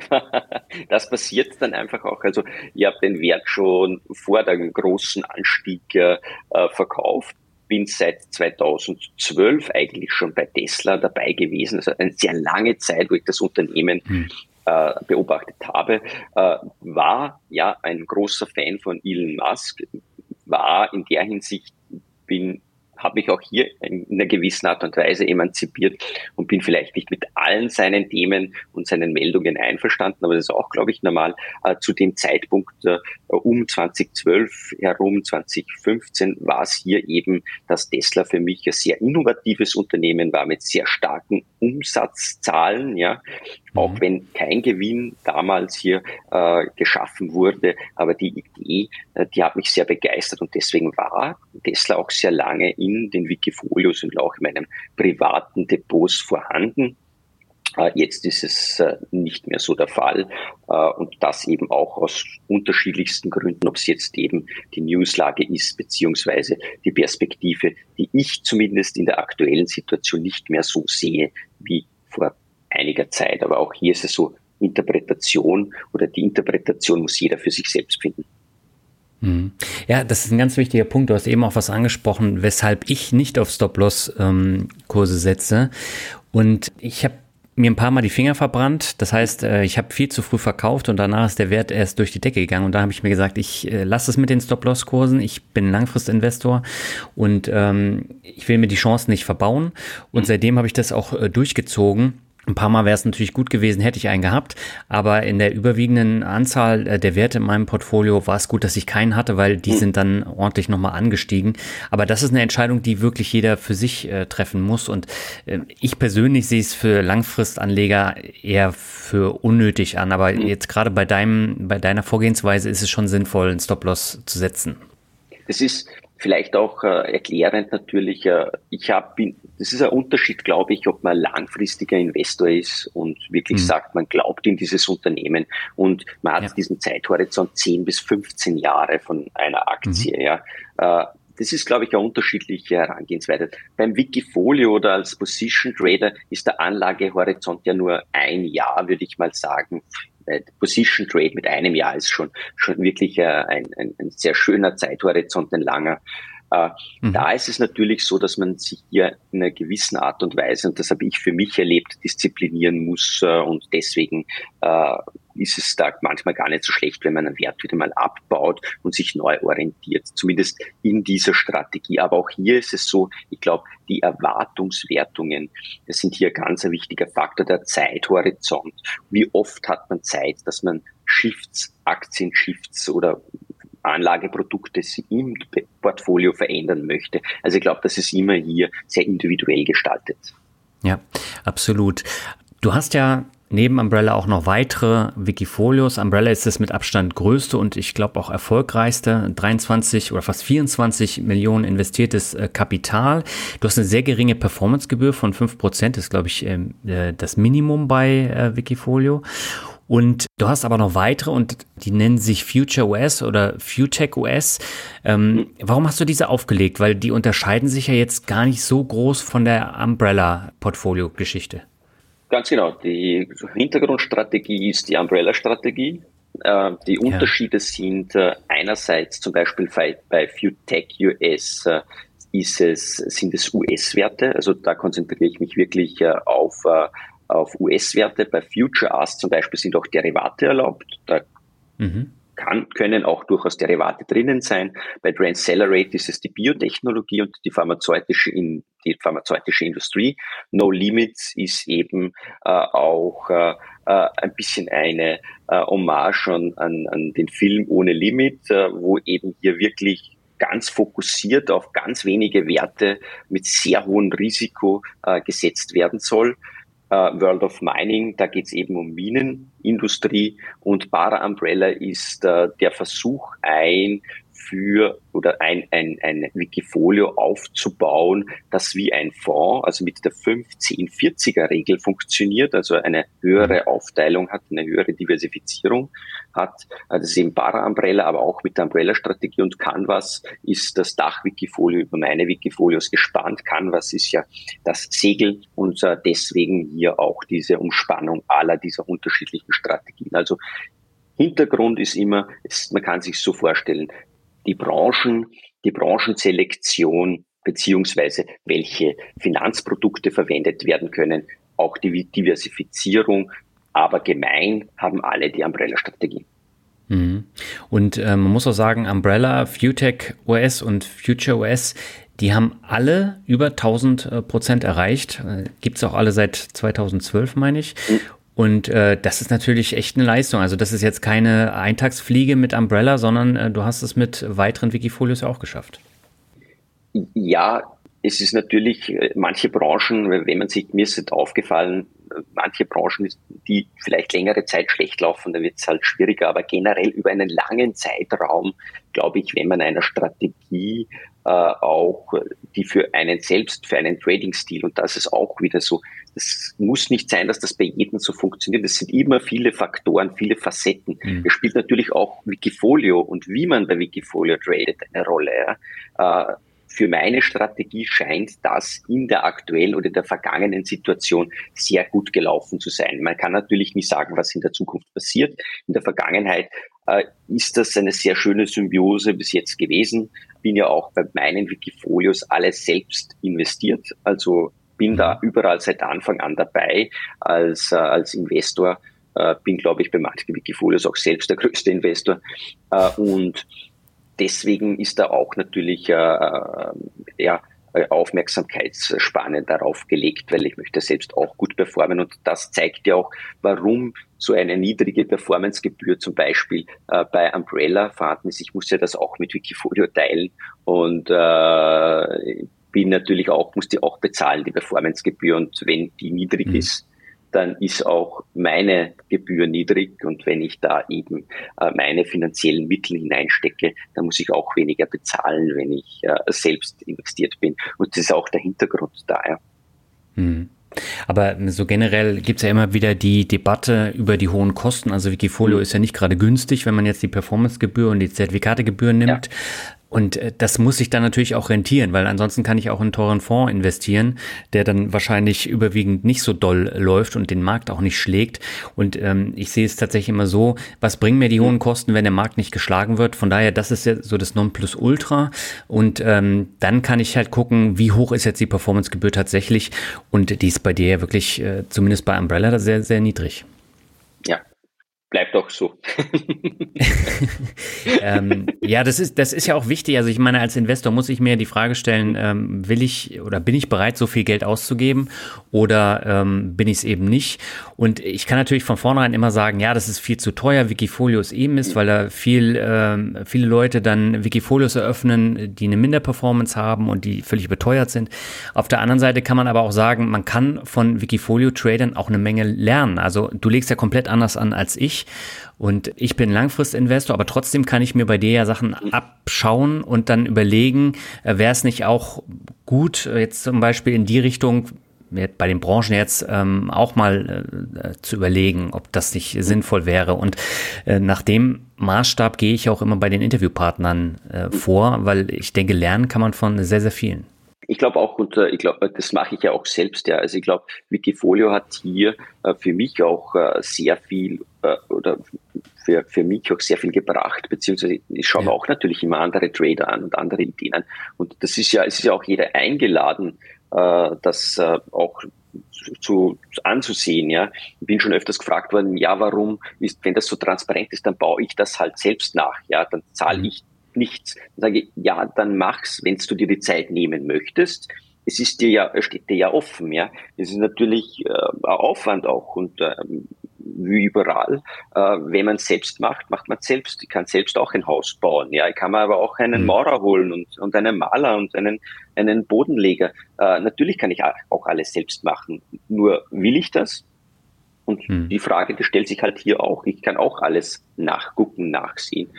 *laughs* das passiert dann einfach auch. Also ich habe den Wert schon vor dem großen Anstieg äh, verkauft bin seit 2012 eigentlich schon bei Tesla dabei gewesen. Also eine sehr lange Zeit, wo ich das Unternehmen hm. äh, beobachtet habe. Äh, war ja ein großer Fan von Elon Musk, war in der Hinsicht, bin habe mich auch hier in einer gewissen Art und Weise emanzipiert und bin vielleicht nicht mit allen seinen Themen und seinen Meldungen einverstanden, aber das ist auch, glaube ich, normal. Äh, zu dem Zeitpunkt äh, um 2012 herum, 2015, war es hier eben, dass Tesla für mich ein sehr innovatives Unternehmen war mit sehr starken Umsatzzahlen, ja, auch mhm. wenn kein Gewinn damals hier äh, geschaffen wurde, aber die Idee, äh, die hat mich sehr begeistert und deswegen war Tesla auch sehr lange in den Wikifolios und auch in meinen privaten Depots vorhanden. Äh, jetzt ist es äh, nicht mehr so der Fall äh, und das eben auch aus unterschiedlichsten Gründen, ob es jetzt eben die Newslage ist, beziehungsweise die Perspektive, die ich zumindest in der aktuellen Situation nicht mehr so sehe wie einiger Zeit. Aber auch hier ist es so, Interpretation oder die Interpretation muss jeder für sich selbst finden. Mhm. Ja, das ist ein ganz wichtiger Punkt. Du hast eben auch was angesprochen, weshalb ich nicht auf Stop-Loss-Kurse ähm, setze. Und ich habe mir ein paar Mal die Finger verbrannt. Das heißt, äh, ich habe viel zu früh verkauft und danach ist der Wert erst durch die Decke gegangen. Und da habe ich mir gesagt, ich äh, lasse es mit den Stop-Loss-Kursen. Ich bin Langfristinvestor und ähm, ich will mir die Chancen nicht verbauen. Und seitdem habe ich das auch äh, durchgezogen. Ein paar Mal wäre es natürlich gut gewesen, hätte ich einen gehabt, aber in der überwiegenden Anzahl äh, der Werte in meinem Portfolio war es gut, dass ich keinen hatte, weil die hm. sind dann ordentlich nochmal angestiegen. Aber das ist eine Entscheidung, die wirklich jeder für sich äh, treffen muss. Und äh, ich persönlich sehe es für Langfristanleger eher für unnötig an. Aber hm. jetzt gerade bei deinem, bei deiner Vorgehensweise ist es schon sinnvoll, einen Stop-Loss zu setzen. Das ist Vielleicht auch äh, erklärend natürlich, äh, ich habe, das ist ein Unterschied, glaube ich, ob man langfristiger Investor ist und wirklich mhm. sagt, man glaubt in dieses Unternehmen und man hat ja. diesen Zeithorizont 10 bis 15 Jahre von einer Aktie. Mhm. Ja. Äh, das ist, glaube ich, eine unterschiedliche Herangehensweise. Beim Wikifolio oder als Position Trader ist der Anlagehorizont ja nur ein Jahr, würde ich mal sagen. Äh, Position Trade mit einem Jahr ist schon, schon wirklich äh, ein, ein, ein sehr schöner Zeithorizont, ein langer. Äh, mhm. Da ist es natürlich so, dass man sich hier in einer gewissen Art und Weise, und das habe ich für mich erlebt, disziplinieren muss. Äh, und deswegen äh, ist es da manchmal gar nicht so schlecht, wenn man einen Wert wieder mal abbaut und sich neu orientiert, zumindest in dieser Strategie. Aber auch hier ist es so, ich glaube, die Erwartungswertungen, das sind hier ganz ein wichtiger Faktor, der Zeithorizont. Wie oft hat man Zeit, dass man Shifts, Aktien-Shifts oder Anlageprodukte im Portfolio verändern möchte. Also ich glaube, das ist immer hier sehr individuell gestaltet. Ja, absolut. Du hast ja neben Umbrella auch noch weitere Wikifolios. Umbrella ist das mit Abstand größte und ich glaube auch erfolgreichste. 23 oder fast 24 Millionen investiertes äh, Kapital. Du hast eine sehr geringe Performancegebühr von 5 Prozent, ist glaube ich ähm, äh, das Minimum bei äh, Wikifolio. Und du hast aber noch weitere und die nennen sich Future OS oder FuTech OS. Ähm, warum hast du diese aufgelegt? Weil die unterscheiden sich ja jetzt gar nicht so groß von der Umbrella-Portfolio-Geschichte. Ganz genau. Die Hintergrundstrategie ist die Umbrella-Strategie. Äh, die Unterschiede ja. sind äh, einerseits zum Beispiel bei, bei FuTech US äh, ist es, sind es US-Werte. Also da konzentriere ich mich wirklich äh, auf äh, auf US-Werte. Bei Future Ask zum Beispiel sind auch Derivate erlaubt. Da mhm. kann, können auch durchaus Derivate drinnen sein. Bei Transcelerate ist es die Biotechnologie und die pharmazeutische, in, die pharmazeutische Industrie. No Limits ist eben äh, auch äh, äh ein bisschen eine äh, Hommage an, an, an den Film Ohne Limit, äh, wo eben hier wirklich ganz fokussiert auf ganz wenige Werte mit sehr hohem Risiko äh, gesetzt werden soll. Uh, World of Mining, da geht es eben um Minenindustrie. Und Para Umbrella ist uh, der Versuch, ein für oder ein, ein, ein Wikifolio aufzubauen, das wie ein Fonds, also mit der 15-40er-Regel funktioniert, also eine höhere mhm. Aufteilung hat, eine höhere Diversifizierung hat. Das ist eben Para-Umbrella, aber auch mit der Umbrella-Strategie und Canvas ist das Dach-Wikifolio über meine Wikifolios gespannt. Canvas ist ja das Segel und äh, deswegen hier auch diese Umspannung aller dieser unterschiedlichen Strategien. Also Hintergrund ist immer, es, man kann sich so vorstellen, die Branchen, die Branchenselektion beziehungsweise welche Finanzprodukte verwendet werden können, auch die Diversifizierung, aber gemein haben alle die Umbrella-Strategie. Mhm. Und äh, man muss auch sagen, Umbrella, FuTech OS und Future OS Die haben alle über 1000 äh, Prozent erreicht. Äh, Gibt es auch alle seit 2012, meine ich. Und äh, das ist natürlich echt eine Leistung. Also das ist jetzt keine Eintagsfliege mit Umbrella, sondern äh, du hast es mit weiteren Wikifolios auch geschafft. Ja, es ist natürlich, äh, manche Branchen, wenn man sich, mir ist es aufgefallen, manche Branchen, die vielleicht längere Zeit schlecht laufen, da wird es halt schwieriger, aber generell über einen langen Zeitraum, glaube ich, wenn man einer Strategie äh, auch, die für einen selbst, für einen Trading-Stil, und das ist auch wieder so, das muss nicht sein, dass das bei jedem so funktioniert. Es sind immer viele Faktoren, viele Facetten. Mhm. Es spielt natürlich auch Wikifolio und wie man bei Wikifolio tradet eine Rolle. Ja. Äh, für meine Strategie scheint das in der aktuellen oder der vergangenen Situation sehr gut gelaufen zu sein. Man kann natürlich nicht sagen, was in der Zukunft passiert. In der Vergangenheit ist das eine sehr schöne Symbiose bis jetzt gewesen. Bin ja auch bei meinen Wikifolios alles selbst investiert. Also bin da überall seit Anfang an dabei als, äh, als Investor. Äh, bin, glaube ich, bei manchen Wikifolios auch selbst der größte Investor. Äh, und deswegen ist da auch natürlich äh, äh ja, Aufmerksamkeitsspanne darauf gelegt, weil ich möchte selbst auch gut performen und das zeigt ja auch, warum so eine niedrige Performancegebühr zum Beispiel äh, bei Umbrella vorhanden ist. Ich muss ja das auch mit Wikifolio teilen und äh, bin natürlich auch, muss die auch bezahlen, die Performancegebühr und wenn die niedrig mhm. ist, dann ist auch meine Gebühr niedrig und wenn ich da eben äh, meine finanziellen Mittel hineinstecke, dann muss ich auch weniger bezahlen, wenn ich äh, selbst investiert bin. Und das ist auch der Hintergrund daher. Hm. Aber so generell gibt es ja immer wieder die Debatte über die hohen Kosten. Also Wikifolio mhm. ist ja nicht gerade günstig, wenn man jetzt die Performancegebühr und die Zertifikategebühr nimmt. Und äh, das muss sich dann natürlich auch rentieren, weil ansonsten kann ich auch in einen teuren Fonds investieren, der dann wahrscheinlich überwiegend nicht so doll läuft und den Markt auch nicht schlägt. Und ähm, ich sehe es tatsächlich immer so, was bringen mir die hohen Kosten, wenn der Markt nicht geschlagen wird? Von daher, das ist ja so das Nonplusultra. Und ähm, dann kann ich halt gucken, wie hoch ist jetzt die Performancegebühr tatsächlich. Und die ist bei dir ja wirklich, äh, zumindest bei Umbrella, sehr, sehr niedrig. Ja, bleibt doch so. *laughs* ähm, ja, das ist, das ist ja auch wichtig. Also ich meine, als Investor muss ich mir die Frage stellen, ähm, will ich oder bin ich bereit, so viel Geld auszugeben oder ähm, bin ich es eben nicht? Und ich kann natürlich von vornherein immer sagen, ja, das ist viel zu teuer, Wikifolio ist eben ist, weil da viel, ähm, viele Leute dann Wikifolios eröffnen, die eine Minderperformance haben und die völlig beteuert sind. Auf der anderen Seite kann man aber auch sagen, man kann von Wikifolio-Tradern auch eine Menge lernen. Also du legst ja komplett anders an als ich. Und ich bin Langfristinvestor, aber trotzdem kann ich mir bei dir ja Sachen abschauen und dann überlegen, äh, wäre es nicht auch gut, äh, jetzt zum Beispiel in die Richtung, bei den Branchen jetzt ähm, auch mal äh, zu überlegen, ob das nicht sinnvoll wäre. Und äh, nach dem Maßstab gehe ich auch immer bei den Interviewpartnern äh, vor, weil ich denke, lernen kann man von sehr, sehr vielen. Ich glaube auch, und äh, ich glaube, das mache ich ja auch selbst, ja. Also ich glaube, Wikifolio hat hier äh, für mich auch äh, sehr viel äh, oder für, für mich auch sehr viel gebracht, beziehungsweise ich schaue ja. auch natürlich immer andere Trader an und andere Ideen an. Und das ist ja, es ist ja auch jeder eingeladen, äh, das äh, auch zu, zu, anzusehen. Ja, ich bin schon öfters gefragt worden, ja, warum ist, wenn das so transparent ist, dann baue ich das halt selbst nach. Ja, dann zahle mhm. ich nichts. Dann sage ich, ja, dann mach's, wenn du dir die Zeit nehmen möchtest. Es ist dir ja, steht dir ja offen, ja. Es ist natürlich äh, ein Aufwand auch und äh, wie überall, äh, wenn man es selbst macht, macht man selbst. Ich kann selbst auch ein Haus bauen, ja. Ich kann mir aber auch einen mhm. Maurer holen und, und einen Maler und einen, einen Bodenleger. Äh, natürlich kann ich auch alles selbst machen. Nur will ich das? Und mhm. die Frage, die stellt sich halt hier auch. Ich kann auch alles nachgucken, nachsehen.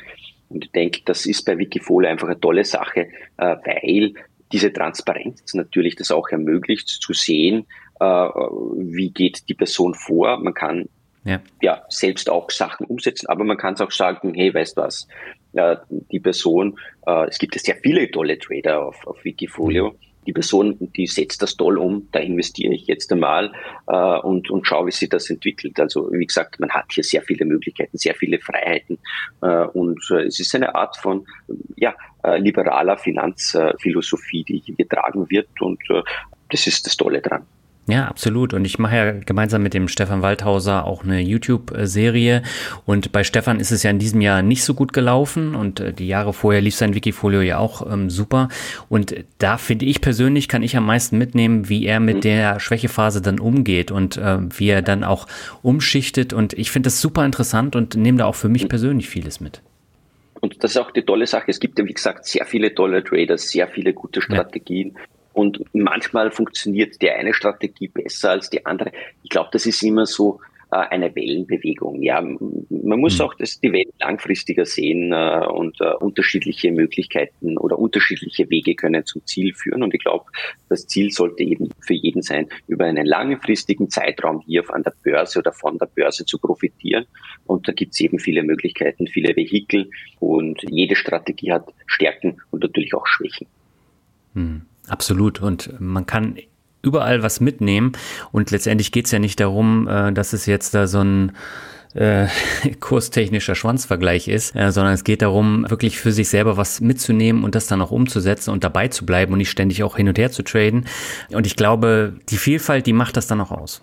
Und ich denke, das ist bei Wikifolio einfach eine tolle Sache, äh, weil diese Transparenz natürlich das auch ermöglicht, zu sehen, äh, wie geht die Person vor. Man kann ja. ja selbst auch Sachen umsetzen, aber man kann es auch sagen, hey, weißt du was, äh, die Person, es gibt ja sehr viele tolle Trader auf, auf Wikifolio, mhm die Person, die setzt das toll um, da investiere ich jetzt einmal äh, und, und schaue, wie sich das entwickelt. Also wie gesagt, man hat hier sehr viele Möglichkeiten, sehr viele Freiheiten äh, und äh, es ist eine Art von ja, äh, liberaler Finanzphilosophie, die hier getragen wird und äh, das ist das Tolle dran. Ja, absolut. Und ich mache ja gemeinsam mit dem Stefan Waldhauser auch eine YouTube-Serie. Und bei Stefan ist es ja in diesem Jahr nicht so gut gelaufen. Und äh, die Jahre vorher lief sein Wikifolio ja auch ähm, super. Und da finde ich persönlich, kann ich am meisten mitnehmen, wie er mit der Schwächephase dann umgeht und äh, wie er dann auch umschichtet. Und ich finde das super interessant und nehme da auch für mich persönlich vieles mit. Und das ist auch die tolle Sache. Es gibt ja, wie gesagt, sehr viele tolle Trader, sehr viele gute Strategien. Ja. Und manchmal funktioniert die eine Strategie besser als die andere. Ich glaube, das ist immer so äh, eine Wellenbewegung. Ja, man muss mhm. auch das, die Welt langfristiger sehen äh, und äh, unterschiedliche Möglichkeiten oder unterschiedliche Wege können zum Ziel führen. Und ich glaube, das Ziel sollte eben für jeden sein, über einen langfristigen Zeitraum hier an der Börse oder von der Börse zu profitieren. Und da gibt es eben viele Möglichkeiten, viele Vehikel und jede Strategie hat Stärken und natürlich auch Schwächen. Mhm. Absolut. Und man kann überall was mitnehmen. Und letztendlich geht es ja nicht darum, äh, dass es jetzt da so ein äh, *laughs* kurstechnischer Schwanzvergleich ist, äh, sondern es geht darum, wirklich für sich selber was mitzunehmen und das dann auch umzusetzen und dabei zu bleiben und nicht ständig auch hin und her zu traden. Und ich glaube, die Vielfalt, die macht das dann auch aus.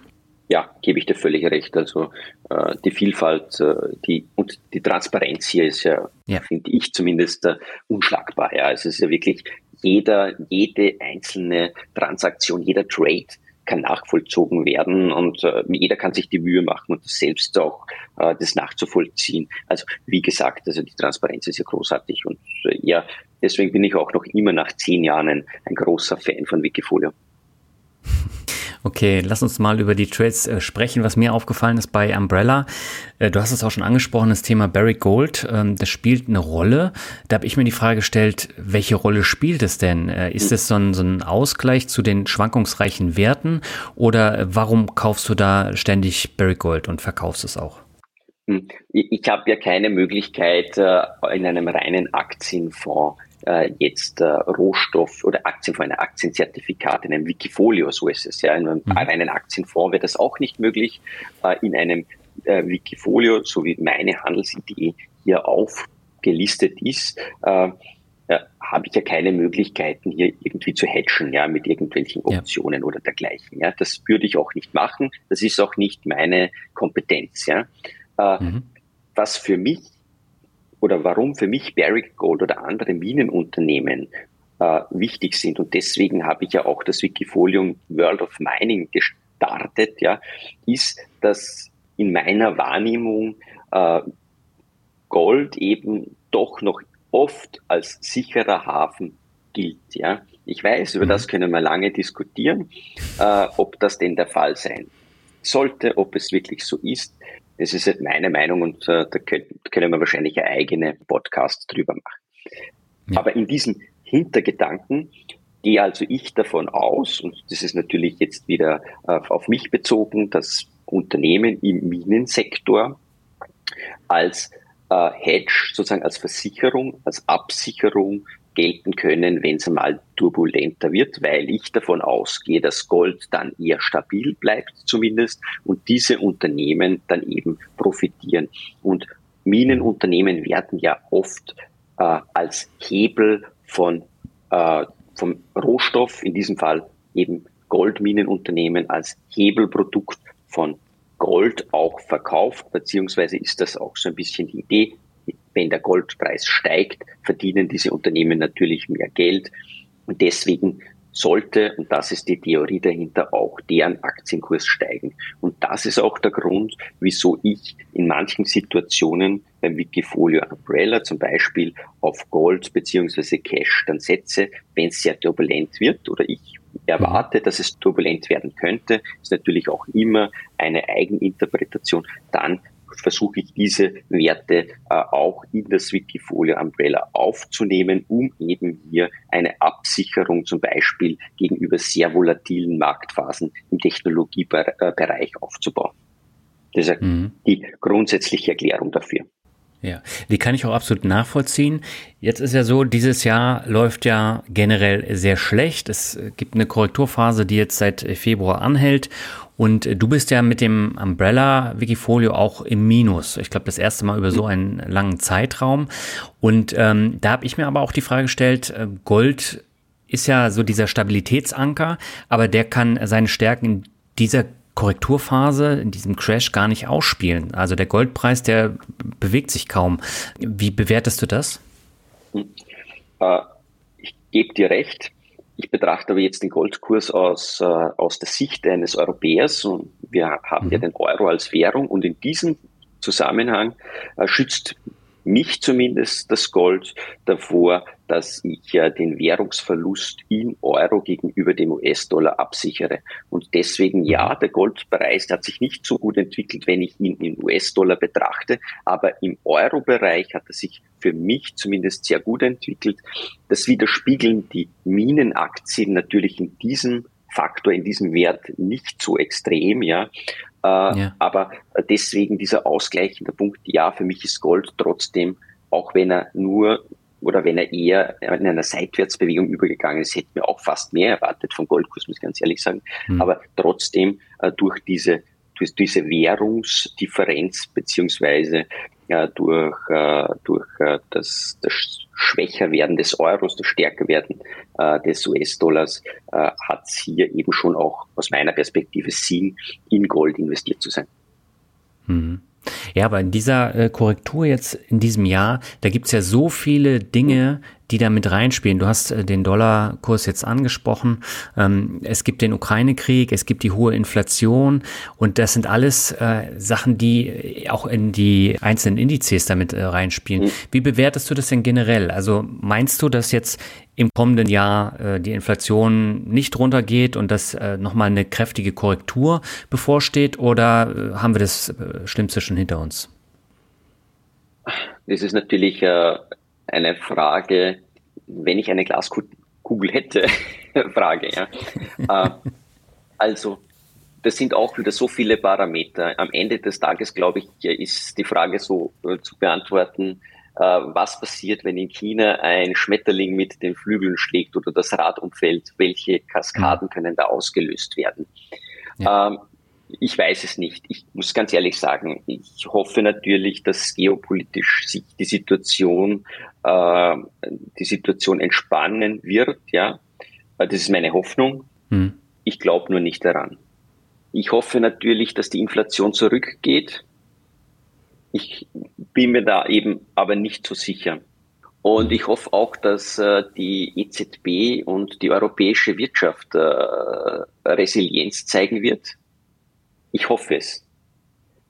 Ja, gebe ich dir völlig recht. Also äh, die Vielfalt die, und die Transparenz hier ist ja, ja. finde ich zumindest, unschlagbar. Ja. Es ist ja wirklich jeder, jede einzelne Transaktion, jeder Trade kann nachvollzogen werden und äh, jeder kann sich die Mühe machen und selbst auch äh, das nachzuvollziehen. Also wie gesagt, also die Transparenz ist ja großartig und äh, ja, deswegen bin ich auch noch immer nach zehn Jahren ein, ein großer Fan von Wikifolio. *laughs* Okay, lass uns mal über die Trades äh, sprechen. Was mir aufgefallen ist bei Umbrella, äh, du hast es auch schon angesprochen, das Thema Barry Gold, ähm, das spielt eine Rolle. Da habe ich mir die Frage gestellt, welche Rolle spielt es denn? Äh, ist es so ein, so ein Ausgleich zu den schwankungsreichen Werten oder äh, warum kaufst du da ständig Barry Gold und verkaufst es auch? Hm, ich habe ja keine Möglichkeit, äh, in einem reinen Aktienfonds äh, jetzt äh, Rohstoff oder Aktien von einer Aktienzertifikat in einem Wikifolio, so ist es ja. In einem mhm. reinen Aktienfonds wäre das auch nicht möglich. Äh, in einem äh, Wikifolio, so wie meine Handelsidee hier aufgelistet ist, äh, äh, habe ich ja keine Möglichkeiten, hier irgendwie zu hedgen, ja, mit irgendwelchen Optionen ja. oder dergleichen. Ja, das würde ich auch nicht machen. Das ist auch nicht meine Kompetenz. Ja. Äh, mhm. Was für mich oder warum für mich Barrick Gold oder andere Minenunternehmen äh, wichtig sind. Und deswegen habe ich ja auch das Wikifolium World of Mining gestartet, ja, ist, dass in meiner Wahrnehmung äh, Gold eben doch noch oft als sicherer Hafen gilt. Ja. Ich weiß, über das mhm. können wir lange diskutieren, äh, ob das denn der Fall sein sollte, ob es wirklich so ist. Das ist halt meine Meinung und äh, da können wir wahrscheinlich eine eigene Podcast drüber machen. Ja. Aber in diesem Hintergedanken gehe also ich davon aus, und das ist natürlich jetzt wieder äh, auf mich bezogen, dass Unternehmen im Minensektor als äh, Hedge, sozusagen als Versicherung, als Absicherung gelten können, wenn es einmal turbulenter wird, weil ich davon ausgehe, dass Gold dann eher stabil bleibt zumindest und diese Unternehmen dann eben profitieren. Und Minenunternehmen werden ja oft äh, als Hebel von äh, vom Rohstoff, in diesem Fall eben Goldminenunternehmen als Hebelprodukt von Gold auch verkauft, beziehungsweise ist das auch so ein bisschen die Idee, wenn der Goldpreis steigt, verdienen diese Unternehmen natürlich mehr Geld. Und deswegen sollte, und das ist die Theorie dahinter, auch deren Aktienkurs steigen. Und das ist auch der Grund, wieso ich in manchen Situationen beim Wikifolio Umbrella zum Beispiel auf Gold beziehungsweise Cash dann setze, wenn es sehr turbulent wird oder ich erwarte, dass es turbulent werden könnte, ist natürlich auch immer eine Eigeninterpretation, dann versuche ich diese Werte äh, auch in das Wikifolio Umbrella aufzunehmen, um eben hier eine Absicherung zum Beispiel gegenüber sehr volatilen Marktphasen im Technologiebereich aufzubauen. Das ist mhm. die grundsätzliche Erklärung dafür. Ja, die kann ich auch absolut nachvollziehen. Jetzt ist ja so, dieses Jahr läuft ja generell sehr schlecht. Es gibt eine Korrekturphase, die jetzt seit Februar anhält. Und du bist ja mit dem Umbrella Wikifolio auch im Minus. Ich glaube, das erste Mal über so einen langen Zeitraum. Und ähm, da habe ich mir aber auch die Frage gestellt, äh, Gold ist ja so dieser Stabilitätsanker, aber der kann seine Stärken in dieser Korrekturphase, in diesem Crash gar nicht ausspielen. Also der Goldpreis, der bewegt sich kaum. Wie bewertest du das? Hm. Äh, ich gebe dir recht. Ich betrachte aber jetzt den Goldkurs aus, äh, aus der Sicht eines Europäers und wir haben mhm. ja den Euro als Währung und in diesem Zusammenhang äh, schützt mich zumindest das Gold davor, dass ich ja den Währungsverlust in Euro gegenüber dem US-Dollar absichere. Und deswegen ja, der Goldpreis hat sich nicht so gut entwickelt, wenn ich ihn in US-Dollar betrachte, aber im Euro-Bereich hat er sich für mich zumindest sehr gut entwickelt. Das widerspiegeln die Minenaktien natürlich in diesem Faktor, in diesem Wert nicht so extrem, ja. Äh, ja. Aber deswegen dieser ausgleichende Punkt, ja, für mich ist Gold trotzdem, auch wenn er nur oder wenn er eher in einer Seitwärtsbewegung übergegangen ist, hätte mir auch fast mehr erwartet vom Goldkurs, muss ich ganz ehrlich sagen. Mhm. Aber trotzdem äh, durch diese durch diese Währungsdifferenz beziehungsweise äh, durch, äh, durch äh, das, das Schwächerwerden des Euros, das Stärkerwerden äh, des US-Dollars, äh, hat es hier eben schon auch aus meiner Perspektive Sinn, in Gold investiert zu sein. Mhm. Ja, aber in dieser äh, Korrektur jetzt in diesem Jahr, da gibt's ja so viele Dinge, die da mit reinspielen. Du hast äh, den Dollarkurs jetzt angesprochen. Ähm, es gibt den Ukraine-Krieg, es gibt die hohe Inflation und das sind alles äh, Sachen, die auch in die einzelnen Indizes damit äh, reinspielen. Mhm. Wie bewertest du das denn generell? Also meinst du, dass jetzt im kommenden Jahr äh, die Inflation nicht runtergeht und dass äh, nochmal eine kräftige Korrektur bevorsteht oder äh, haben wir das äh, Schlimmste schon hinter uns? Das ist natürlich äh, eine Frage, wenn ich eine Glaskugel hätte, *laughs* Frage. Ja. *laughs* Äh, also, das sind auch wieder so viele Parameter. Am Ende des Tages, glaube ich, ist die Frage so äh, zu beantworten, äh, was passiert, wenn in China ein Schmetterling mit den Flügeln schlägt oder das Rad umfällt, welche Kaskaden können da ausgelöst werden. Ja. Ähm, ich weiß es nicht. Ich muss ganz ehrlich sagen, ich hoffe natürlich, dass geopolitisch sich die Situation, äh, die Situation entspannen wird. Ja, äh, das ist meine Hoffnung. Hm. Ich glaube nur nicht daran. Ich hoffe natürlich, dass die Inflation zurückgeht. Ich bin mir da eben aber nicht so sicher. Und hm. ich hoffe auch, dass äh, die EZB und die europäische Wirtschaft äh, Resilienz zeigen wird ich hoffe es.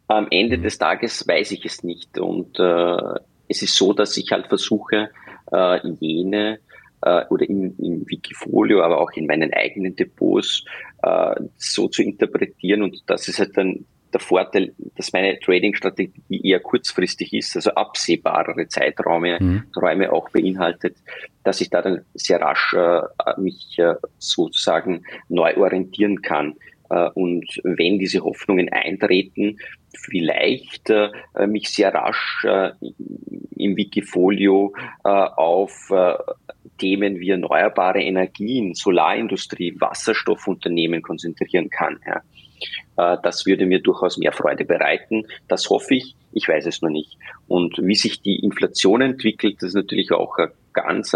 Am Ende mhm. des Tages weiß ich es nicht. Und äh, es ist so, dass ich halt versuche, äh, jene äh, oder im, im Wikifolio, aber auch in meinen eigenen Depots äh, so zu interpretieren. Und das ist halt dann der Vorteil, dass meine Trading-Strategie eher kurzfristig ist, also absehbarere Zeiträume mhm. Räume auch beinhaltet, dass ich da dann sehr rasch äh, mich äh, sozusagen neu orientieren kann. Äh, und wenn diese Hoffnungen eintreten, vielleicht äh, mich sehr rasch äh, im Wikifolio auf Themen wie erneuerbare Energien, Solarindustrie, Wasserstoffunternehmen konzentrieren kann. Das würde mir durchaus mehr Freude bereiten. Das hoffe ich. Ich weiß es noch nicht. Und wie sich die Inflation entwickelt, das ist natürlich auch ein ganz,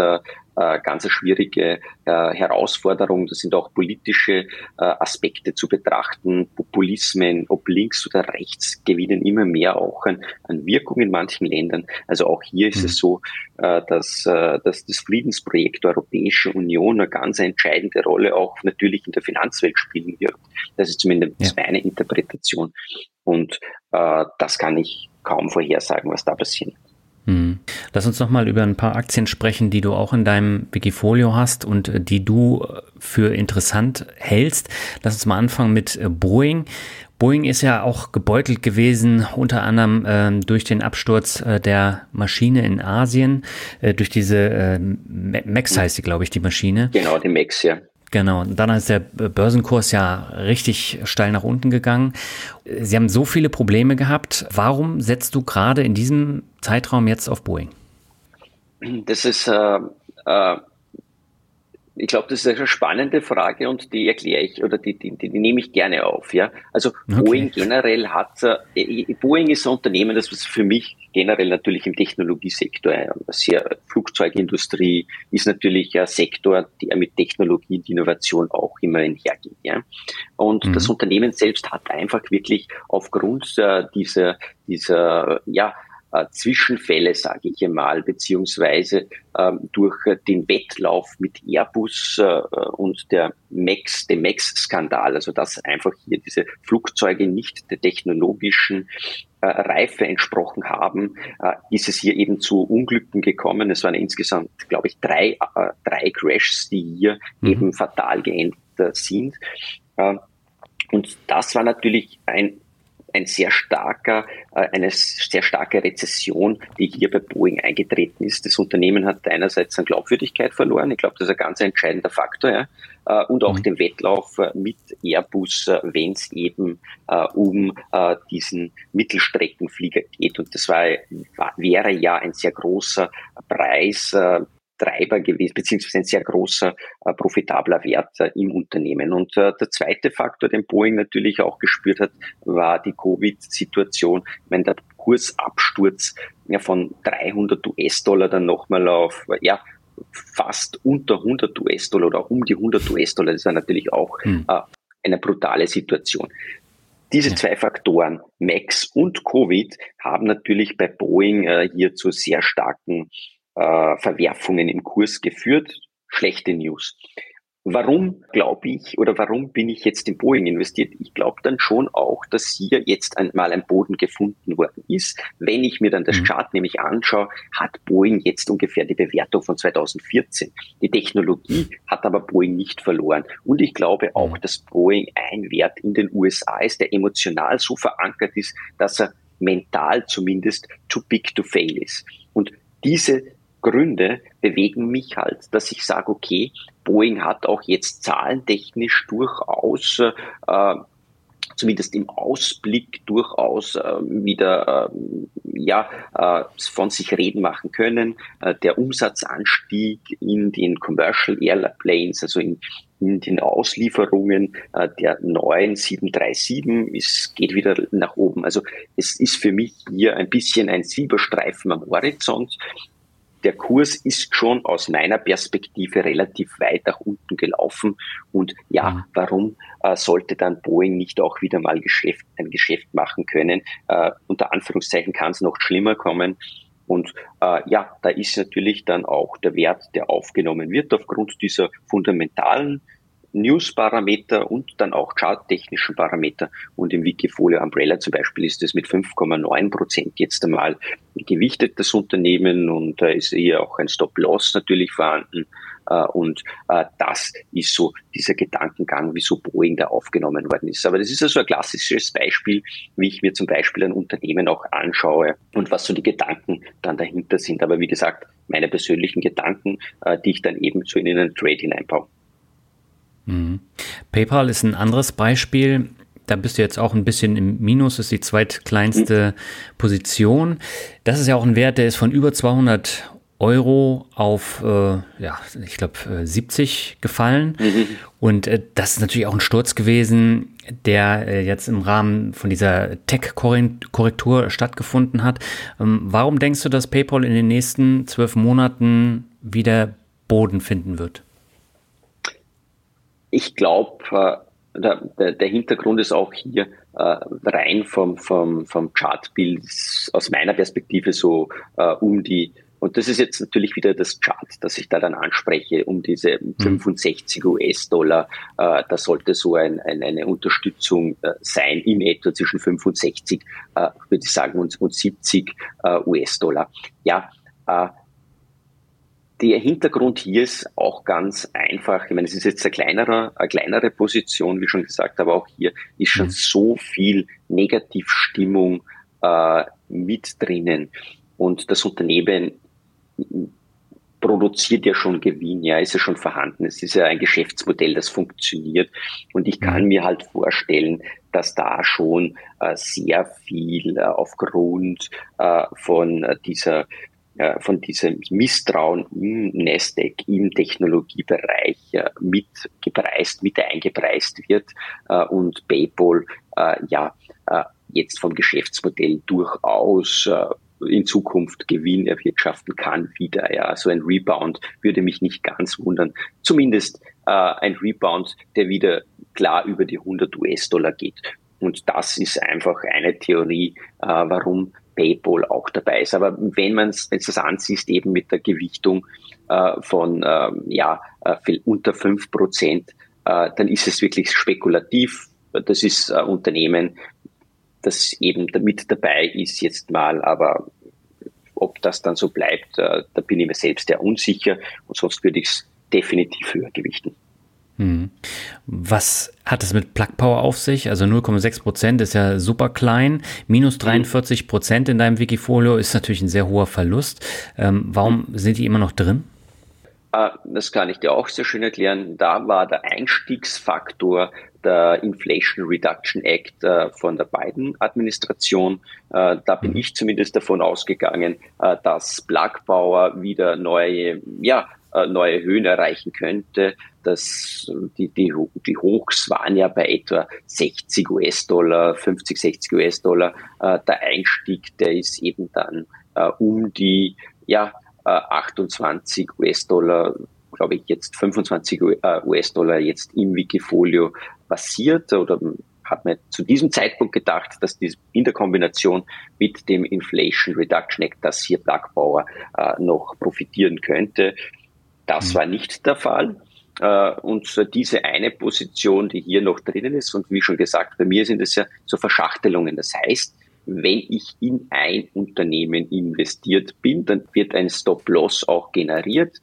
äh, ganz schwierige äh, Herausforderung. Das sind auch politische äh, Aspekte zu betrachten. Populismen, ob links oder rechts, gewinnen immer mehr auch an, an Wirkung in manchen Ländern. Also auch hier ist mhm. es so, äh, dass, äh, dass das Friedensprojekt der Europäischen Union eine ganz entscheidende Rolle auch natürlich in der Finanzwelt spielen wird. Das ist zumindest ja. meine Interpretation. Und äh, das kann ich kaum vorhersagen, was da passiert. Hm. Lass uns noch mal über ein paar Aktien sprechen, die du auch in deinem Wikifolio hast und äh, die du äh, für interessant hältst. Lass uns mal anfangen mit äh, Boeing. Boeing ist ja auch gebeutelt gewesen, unter anderem äh, durch den Absturz äh, der Maschine in Asien, äh, durch diese äh, Max heißt sie, glaube ich, die Maschine. Genau, die Max, ja. Genau, dann ist der Börsenkurs ja richtig steil nach unten gegangen. Sie haben so viele Probleme gehabt. Warum setzt du gerade in diesem Zeitraum jetzt auf Boeing? Das ist, äh, äh, Ich glaube, das ist eine spannende Frage und die erkläre ich oder die, die, die, die nehme ich gerne auf. Ja? Also okay. Boeing generell hat, äh, Boeing ist ein Unternehmen, das was für mich generell natürlich im Technologiesektor, äh, sehr Flugzeugindustrie ist natürlich ein Sektor, der mit Technologie und Innovation auch immer einhergeht. Ja? Und mhm. das Unternehmen selbst hat einfach wirklich aufgrund äh, dieser, dieser ja, Zwischenfälle, sage ich einmal, beziehungsweise ähm, durch den Wettlauf mit Airbus äh, und der Max, dem Max-Skandal, also dass einfach hier diese Flugzeuge nicht der technologischen äh, Reife entsprochen haben, äh, ist es hier eben zu Unglücken gekommen. Es waren insgesamt, glaube ich, drei, äh, drei Crashs, die hier mhm. eben fatal geendet äh, sind. Und das war natürlich ein ein sehr starker, äh, eine sehr starke Rezession, die hier bei Boeing eingetreten ist. Das Unternehmen hat einerseits an Glaubwürdigkeit verloren. Ich glaube, das ist ein ganz entscheidender Faktor. Ja. Äh, und auch mhm. den Wettlauf äh, mit Airbus, wenn es eben um diesen Mittelstreckenflieger geht. Und das war, war, wäre ja ein sehr großer Preis, Treiber gewesen, beziehungsweise ein sehr großer äh, profitabler Wert äh, im Unternehmen. Und äh, der zweite Faktor, den Boeing natürlich auch gespürt hat, war die Covid-Situation. Ich meine, der Kursabsturz ja, von 300 US-Dollar dann nochmal auf, ja, fast unter 100 US-Dollar oder um die 100 US-Dollar, das war natürlich auch hm. äh, eine brutale Situation. Diese zwei Faktoren, Max und Covid, haben natürlich bei Boeing äh, hier zu sehr starken äh, Verwerfungen im Kurs geführt. Schlechte News. Warum glaube ich oder warum bin ich jetzt in Boeing investiert? Ich glaube dann schon auch, dass hier jetzt einmal ein Boden gefunden worden ist. Wenn ich mir dann das mhm. Chart nämlich anschaue, hat Boeing jetzt ungefähr die Bewertung von 2014. Die Technologie hat aber Boeing nicht verloren. Und ich glaube auch, mhm. dass Boeing ein Wert in den USA ist, der emotional so verankert ist, dass er mental zumindest too big to fail ist. Und diese Gründe bewegen mich halt, dass ich sage, okay, Boeing hat auch jetzt zahlentechnisch durchaus äh, zumindest im Ausblick durchaus äh, wieder äh, ja, äh, von sich reden machen können. Äh, der Umsatzanstieg in den Commercial Airplanes, also in, in den Auslieferungen äh, der neuen 737 ist, geht wieder nach oben. Also es ist für mich hier ein bisschen ein Silberstreifen am Horizont der Kurs ist schon aus meiner Perspektive relativ weit nach unten gelaufen. Und ja, mhm. warum äh, sollte dann Boeing nicht auch wieder mal Geschäft, ein Geschäft machen können? Äh, unter Anführungszeichen kann es noch schlimmer kommen. Und äh, ja, da ist natürlich dann auch der Wert, der aufgenommen wird aufgrund dieser fundamentalen News-Parameter und dann auch charttechnischen Parameter. Und im Wikifolio Umbrella zum Beispiel ist es mit 5,9 Prozent jetzt einmal gewichtet, das Unternehmen. Und da ist hier auch ein Stop-Loss natürlich vorhanden. Äh, und äh, das ist so dieser Gedankengang, wieso Boeing da aufgenommen worden ist. Aber das ist also ein klassisches Beispiel, wie ich mir zum Beispiel ein Unternehmen auch anschaue und was so die Gedanken dann dahinter sind. Aber wie gesagt, meine persönlichen Gedanken, äh, die ich dann eben so in einen Trade hineinbaue. Mhm. PayPal ist ein anderes Beispiel. Da bist du jetzt auch ein bisschen im Minus, ist die zweitkleinste mhm. Position. Das ist ja auch ein Wert, der ist von über 200 Euro auf, äh, ja, ich glaube, äh, 70 gefallen. Mhm. Und äh, das ist natürlich auch ein Sturz gewesen, der äh, jetzt im Rahmen von dieser Tech-Korrektur stattgefunden hat. Ähm, warum denkst du, dass PayPal in den nächsten zwölf Monaten wieder Boden finden wird? Ich glaube, äh, der, der, Hintergrund ist auch hier äh, rein vom, vom, vom Chartbild aus meiner Perspektive so äh, um die, und das ist jetzt natürlich wieder das Chart, das ich da dann anspreche, um diese 65 mhm. US-Dollar. Äh, da sollte so ein, ein, eine Unterstützung äh, sein, in etwa zwischen 65, äh, würde ich sagen, und, und 70 äh, US-Dollar. Ja, der Hintergrund hier ist auch ganz einfach. Ich meine, es ist jetzt eine kleinere, eine kleinere Position, wie schon gesagt, aber auch hier ist schon mhm. so viel Negativstimmung äh, mit drinnen. Und das Unternehmen produziert ja schon Gewinn, ja, ist ja schon vorhanden. Es ist ja ein Geschäftsmodell, das funktioniert. Und ich kann mhm. mir halt vorstellen, dass da schon äh, sehr viel äh, aufgrund äh, von dieser äh, von diesem Misstrauen im Nasdaq, im Technologiebereich äh, mitgepreist, mit eingepreist wird äh, und PayPal ja jetzt vom Geschäftsmodell durchaus in Zukunft Gewinn erwirtschaften kann wieder. Ja, so ein Rebound würde mich nicht ganz wundern. Zumindest ein Rebound, der wieder klar über die 100 US-Dollar geht. Und das ist einfach eine Theorie, warum PayPal auch dabei ist. Aber wenn man es das ansieht, eben mit der Gewichtung äh, von äh, ja, äh, unter fünf Prozent, äh, dann ist es wirklich spekulativ. Das ist ein Unternehmen, das eben damit dabei ist jetzt mal, aber ob das dann so bleibt, äh, da bin ich mir selbst sehr unsicher und sonst würde ich es definitiv höher gewichten. Hm. Was hat es mit Plug Power auf sich? Also 0,6 Prozent ist ja super klein. Minus 43 Prozent in deinem Wikifolio ist natürlich ein sehr hoher Verlust. Ähm, warum sind die immer noch drin? Äh, das kann ich dir auch sehr schön erklären. Da war der Einstiegsfaktor der Inflation Reduction Act äh, von der Biden-Administration. Äh, da bin mhm. ich zumindest davon ausgegangen, dass Plug Power wieder neue, ja, neue Höhen erreichen könnte. Das, die, die, die Hochs waren ja bei etwa 60 US-Dollar, 50, 60 US-Dollar. Der Einstieg, der ist eben dann um die ja, 28 US-Dollar, glaube ich, jetzt 25 äh, US-Dollar jetzt im Wikifolio basiert oder hat man zu diesem Zeitpunkt gedacht, dass dies in der Kombination mit dem Inflation Reduction Act, dass hier Power äh, noch profitieren könnte. Das mhm. war nicht der Fall. Äh, und diese eine Position, die hier noch drinnen ist, und wie schon gesagt, bei mir sind es ja so Verschachtelungen. Das heißt, wenn ich in ein Unternehmen investiert bin, dann wird ein Stop-Loss auch generiert.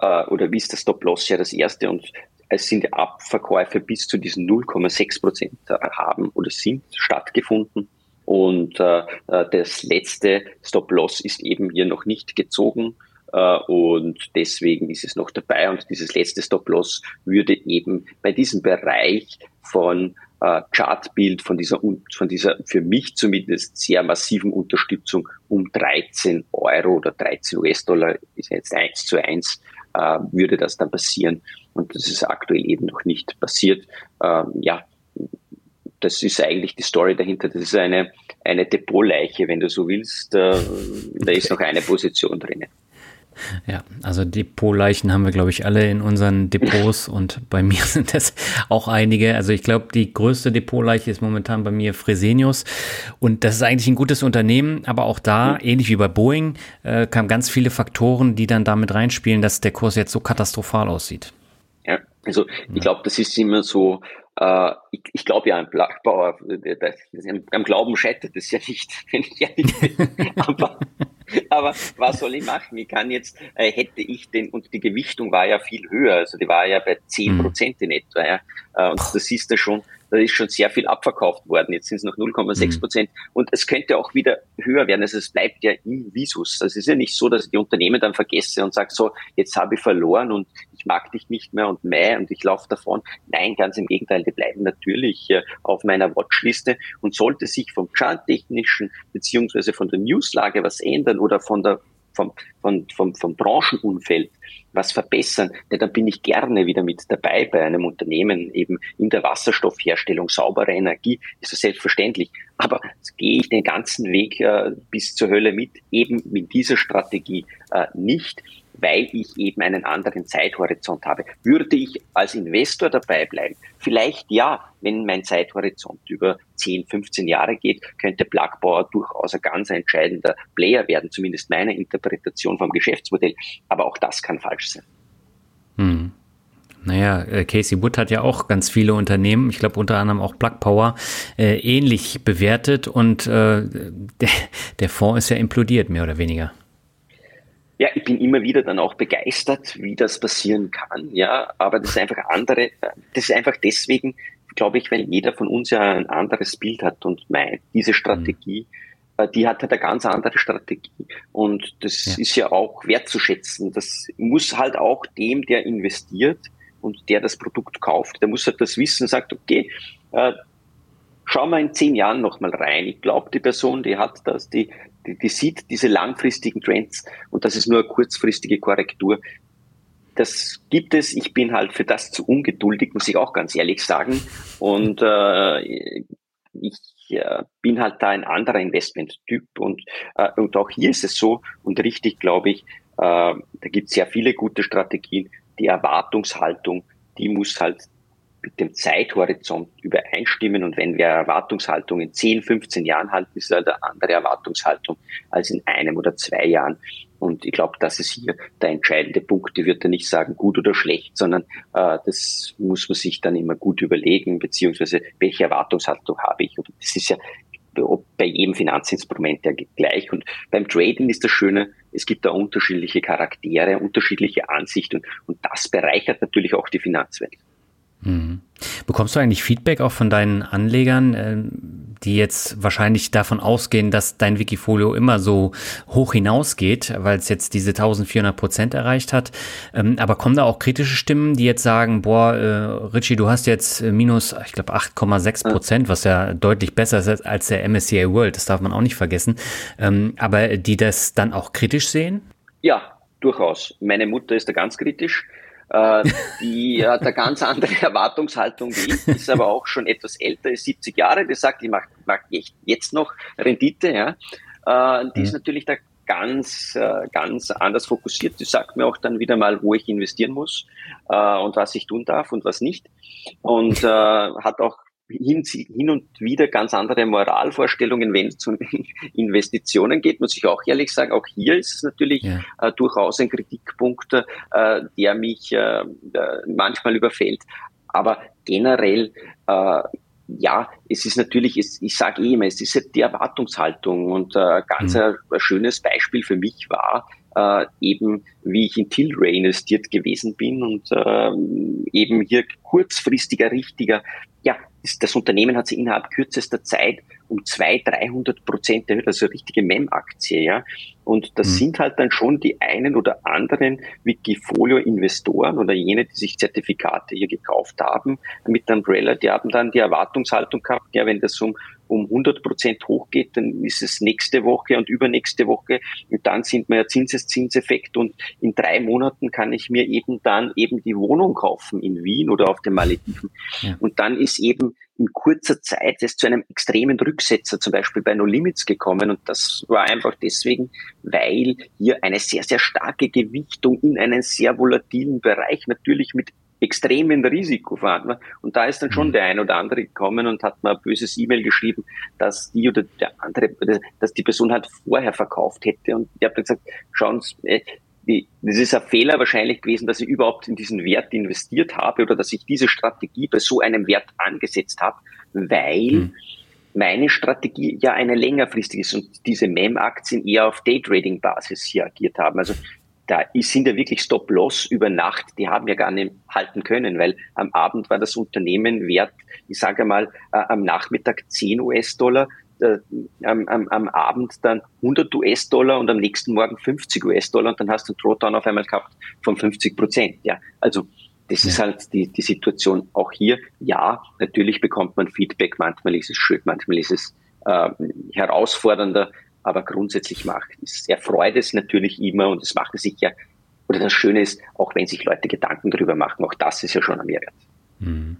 Äh, oder wie ist der Stop-Loss ja das erste? Und es sind Abverkäufe bis zu diesen 0,6 Prozent haben oder sind stattgefunden. Und äh, äh, das letzte Stop-Loss ist eben hier noch nicht gezogen. Äh, und deswegen ist es noch dabei. Und dieses letzte Stop-Loss würde eben bei diesem Bereich von äh, Chartbild von dieser, von dieser für mich zumindest sehr massiven Unterstützung um 13 Euro oder 13 US-Dollar, ist jetzt eins zu eins, äh, würde das dann passieren. Und das ist aktuell eben noch nicht passiert. Ähm, ja, das ist eigentlich die Story dahinter. Das ist eine, eine Depotleiche, wenn du so willst. Äh, da ist noch eine Position drinnen. Ja, also Depotleichen haben wir, glaube ich, alle in unseren Depots *laughs* und bei mir sind das auch einige. Also ich glaube, die größte Depotleiche ist momentan bei mir Fresenius und das ist eigentlich ein gutes Unternehmen, aber auch da, ähnlich wie bei Boeing, äh, kamen ganz viele Faktoren, die dann damit reinspielen, dass der Kurs jetzt so katastrophal aussieht. Ja, also ich glaube, das ist immer so äh, ich, ich glaube ja an Bergbauer, am Glauben scheitert es ja nicht, *laughs* wenn ich ehrlich bin. aber, aber was soll ich machen? Ich kann jetzt, äh, hätte ich den, und die Gewichtung war ja viel höher, also die war ja bei 10 mhm. Prozent in etwa, ja. Äh, und das ist ja schon, da ist schon sehr viel abverkauft worden. Jetzt sind es noch 0,6 Prozent. Mhm. Und es könnte auch wieder höher werden. Also es bleibt ja im Visus. Also es ist ja nicht so, dass ich die Unternehmen dann vergesse und sage, so, jetzt habe ich verloren und mag dich nicht mehr und mei und ich laufe davon. Nein, ganz im Gegenteil, die bleiben natürlich äh, auf meiner Watchliste und sollte sich vom charttechnischen beziehungsweise von der Newslage was ändern oder von der vom, vom, vom, vom Branchenumfeld was verbessern, denn dann bin ich gerne wieder mit dabei bei einem Unternehmen eben in der Wasserstoffherstellung, saubere Energie, ist das selbstverständlich. Aber gehe ich den ganzen Weg äh, bis zur Hölle mit, eben mit dieser Strategie äh, nicht weil ich eben einen anderen Zeithorizont habe. Würde ich als Investor dabei bleiben? Vielleicht ja, wenn mein Zeithorizont über 10, 15 Jahre geht, könnte Plagbauer durchaus ein ganz entscheidender Player werden, zumindest meine Interpretation vom Geschäftsmodell. Aber auch das kann falsch sein. Hm. Naja, äh, Casey Wood hat ja auch ganz viele Unternehmen, ich glaube unter anderem auch Plug Power, äh, ähnlich bewertet und äh, *laughs* der, der Fonds ist ja implodiert, mehr oder weniger. Ja, ich bin immer wieder dann auch begeistert, wie das passieren kann, ja, aber das ist einfach andere, das ist einfach deswegen, glaube ich, weil jeder von uns ja ein anderes Bild hat und mein, diese Strategie, mhm. die hat halt eine ganz andere Strategie und das ja. ist ja auch wertzuschätzen. Das muss halt auch dem, der investiert und der das Produkt kauft, der muss halt das Wissen, sagt, okay, äh, schauen wir in zehn Jahren nochmal rein. Ich glaube, die Person, die hat das, die, die, die sieht diese langfristigen Trends und das ist nur eine kurzfristige Korrektur. Das gibt es. Ich bin halt für das zu ungeduldig, muss ich auch ganz ehrlich sagen. Und äh, ich äh, bin halt da ein anderer Investmenttyp und, äh, und auch hier ist es so und richtig, glaube ich, äh, da gibt es sehr viele gute Strategien. Die Erwartungshaltung, die muss halt mit dem Zeithorizont übereinstimmen. Und wenn wir Erwartungshaltung in 10, 15 Jahren halten, ist es eine andere Erwartungshaltung als in einem oder zwei Jahren. Und ich glaube, das ist hier der entscheidende Punkt. Ich würde nicht sagen gut oder schlecht, sondern äh, das muss man sich dann immer gut überlegen, beziehungsweise welche Erwartungshaltung habe ich. Und das ist ja bei jedem Finanzinstrument ja gleich. Und beim Trading ist das Schöne, es gibt da unterschiedliche Charaktere, unterschiedliche Ansichten und das bereichert natürlich auch die Finanzwelt. Mhm. Bekommst du eigentlich Feedback auch von deinen Anlegern, äh, die jetzt wahrscheinlich davon ausgehen, dass dein Wikifolio immer so hoch hinausgeht, weil es jetzt diese 1400 Prozent erreicht hat? Ähm, aber kommen da auch kritische Stimmen, die jetzt sagen, boah, äh, Richie, du hast jetzt minus, ich glaube, 8,6 Prozent, was ja deutlich besser ist als der MSCI World, das darf man auch nicht vergessen. Ähm, aber die das dann auch kritisch sehen? Ja, durchaus. Meine Mutter ist da ganz kritisch. Äh, die *laughs* hat eine ganz andere Erwartungshaltung wie ich, ist aber auch schon etwas älter, ist 70 Jahre, die sagt, ich mache mach jetzt noch Rendite, ja. Äh, die ist mhm. natürlich da ganz, äh, ganz anders fokussiert. Die sagt mir auch dann wieder mal, wo ich investieren muss und was ich tun darf und was nicht. Und hat auch hin, hin und wieder ganz andere Moralvorstellungen, wenn es um *laughs* Investitionen geht, muss ich auch ehrlich sagen. Auch hier ist es natürlich ja. äh, durchaus ein Kritikpunkt, äh, der mich äh, manchmal überfällt. Aber generell, äh, ja, es ist natürlich, es, ich sage eh immer, es ist die Erwartungshaltung und äh, ganz mhm. ein, ein schönes Beispiel für mich war, äh, eben wie ich in Tilray investiert gewesen bin und äh, eben hier kurzfristiger, richtiger, ja, das Unternehmen hat sich innerhalb kürzester Zeit um 200, 300 Prozent erhöht, also richtige MEM-Aktie, ja. Und das mhm. sind halt dann schon die einen oder anderen Wikifolio-Investoren oder jene, die sich Zertifikate hier gekauft haben mit Umbrella, die haben dann die Erwartungshaltung gehabt, ja, wenn das um, um 100 Prozent hochgeht, dann ist es nächste Woche und übernächste Woche und dann sind wir ja Zinseszinseffekt und in drei Monaten kann ich mir eben dann eben die Wohnung kaufen in Wien oder auf den Malediven. Ja. Und dann ist eben in kurzer Zeit es zu einem extremen Rücksetzer zum Beispiel bei No Limits gekommen und das war einfach deswegen, weil hier eine sehr, sehr starke Gewichtung in einen sehr volatilen Bereich natürlich mit extremen Risiko vorhanden war. Und da ist dann schon mhm. der ein oder andere gekommen und hat mir ein böses E-Mail geschrieben, dass die oder der andere, dass die Person halt vorher verkauft hätte. Und ich habe gesagt, schauen Sie, äh, die, das ist ein Fehler wahrscheinlich gewesen, dass ich überhaupt in diesen Wert investiert habe oder dass ich diese Strategie bei so einem Wert angesetzt habe, weil hm. meine Strategie ja eine längerfristige ist und diese MEM-Aktien eher auf Daytrading-Basis hier agiert haben. Also da sind ja wirklich Stop-Loss über Nacht, die haben ja gar nicht halten können, weil am Abend war das Unternehmen wert, ich sage mal, äh, am Nachmittag 10 US-Dollar, äh, am, am, am Abend dann 100 US-Dollar und am nächsten Morgen 50 US-Dollar und dann hast du einen Drawdown auf einmal gehabt von 50 Prozent. Ja, also das ja. ist halt die, die Situation auch hier. Ja, natürlich bekommt man Feedback, manchmal ist es schön, manchmal ist es äh, herausfordernder, aber grundsätzlich macht es, erfreut es natürlich immer und es macht es sich ja, oder das Schöne ist, auch wenn sich Leute Gedanken darüber machen, auch das ist ja schon ein Mehrwert. Mhm.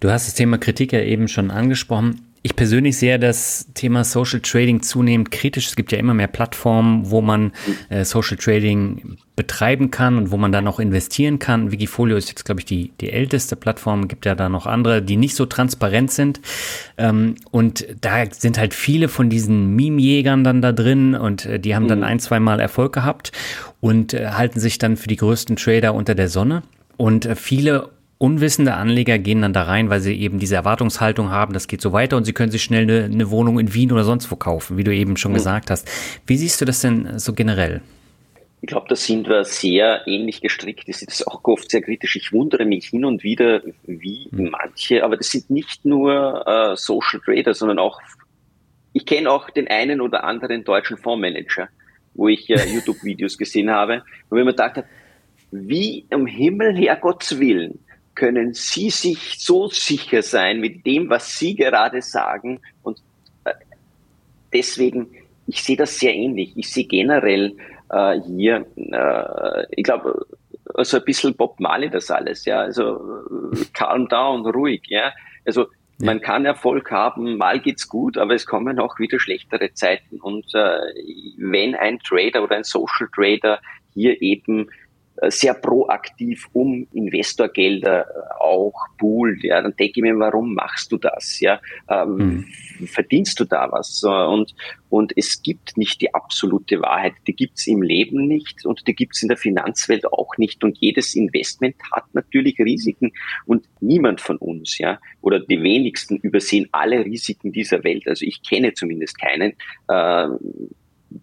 Du hast das Thema Kritik ja eben schon angesprochen. Ich persönlich sehe das Thema Social Trading zunehmend kritisch. Es gibt ja immer mehr Plattformen, wo man äh, Social Trading betreiben kann und wo man dann auch investieren kann. Wikifolio ist jetzt, glaube ich, die, die älteste Plattform. Es gibt ja da noch andere, die nicht so transparent sind. Ähm, und da sind halt viele von diesen Meme-Jägern dann da drin und äh, die haben dann mhm. ein, zwei Mal Erfolg gehabt und äh, halten sich dann für die größten Trader unter der Sonne. Und äh, viele unwissende Anleger gehen dann da rein, weil sie eben diese Erwartungshaltung haben, das geht so weiter und sie können sich schnell eine, eine Wohnung in Wien oder sonst wo kaufen, wie du eben schon mhm. gesagt hast. Wie siehst du das denn so generell? Ich glaube, da sind wir sehr ähnlich gestrickt. Das ist auch oft sehr kritisch. Ich wundere mich hin und wieder, wie mhm. manche, aber das sind nicht nur äh, Social Trader, sondern auch, ich kenne auch den einen oder anderen deutschen Fondsmanager, wo ich äh, *laughs* YouTube-Videos gesehen habe, wo ich mir gedacht habe, wie um Himmel, Herrgotts Willen, können Sie sich so sicher sein mit dem, was Sie gerade sagen. Und äh, deswegen, ich sehe das sehr ähnlich. Ich sehe generell äh, hier, äh, ich glaube, so ein bisschen Bob Marley das alles, ja. Also calm down, ruhig, ja. Also man kann Erfolg haben, mal geht's gut, aber es kommen auch wieder schlechtere Zeiten. Und äh, wenn ein Trader oder ein Social Trader hier eben äh, sehr proaktiv um Investorgelder äh, auch poolt. Ja, dann denke ich mir, warum machst du das? Ja, ähm, mhm. verdienst du da was? Und und es gibt nicht die absolute Wahrheit. Die gibt's im Leben nicht und die gibt's in der Finanzwelt auch nicht. Und jedes Investment hat natürlich Risiken und niemand von uns, ja, oder die wenigsten übersehen alle Risiken dieser Welt. Also ich kenne zumindest keinen. Äh,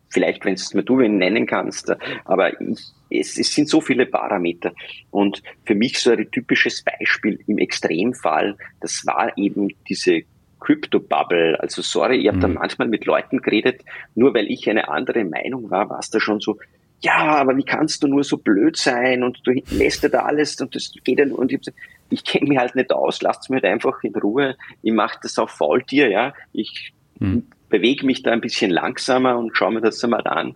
vielleicht, wenn es mir du wen nennen kannst, aber ich, es, es sind so viele Parameter. Und für mich so ein typisches Beispiel im Extremfall, das war eben diese Crypto-Bubble. Also sorry, ich habe mhm. da manchmal mit Leuten geredet, nur weil ich eine andere Meinung war, war es da schon so, ja, aber wie kannst du nur so blöd sein und du lässt da alles und das geht ja nur und ich, ich kenne mich halt nicht aus, lasst mich halt einfach in Ruhe, ich mache das auf Faultier, ja, ich mhm bewege mich da ein bisschen langsamer und schaue mir das einmal an.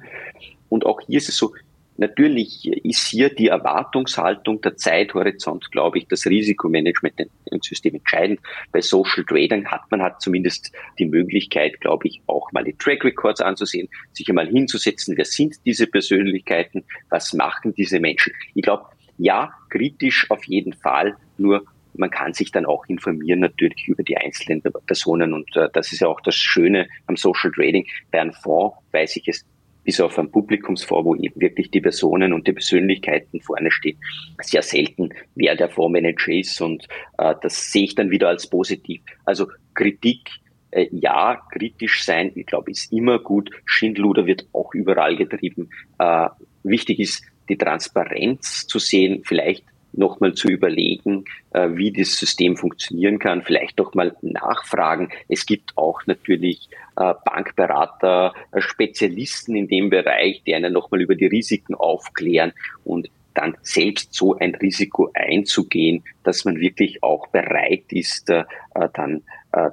Und auch hier ist es so, natürlich ist hier die Erwartungshaltung, der Zeithorizont, glaube ich, das Risikomanagement im System entscheidend. Bei Social Trading hat man hat zumindest die Möglichkeit, glaube ich, auch mal die Track Records anzusehen, sich einmal hinzusetzen, wer sind diese Persönlichkeiten, was machen diese Menschen. Ich glaube, ja, kritisch auf jeden Fall, nur man kann sich dann auch informieren natürlich über die einzelnen Personen und äh, das ist ja auch das Schöne am Social Trading. Bei einem Fonds weiß ich es bis auf ein Publikumsfonds, wo eben wirklich die Personen und die Persönlichkeiten vorne stehen, sehr selten, wer der Fondsmanager ist und äh, das sehe ich dann wieder als positiv. Also Kritik äh, ja, kritisch sein, ich glaube, ist immer gut. Schindluder wird auch überall getrieben. Äh, wichtig ist, die Transparenz zu sehen, vielleicht nochmal zu überlegen, äh, wie das System funktionieren kann, vielleicht doch mal nachfragen. Es gibt auch natürlich äh, Bankberater, äh, Spezialisten in dem Bereich, die einen nochmal über die Risiken aufklären und dann selbst so ein Risiko einzugehen, dass man wirklich auch bereit ist, dann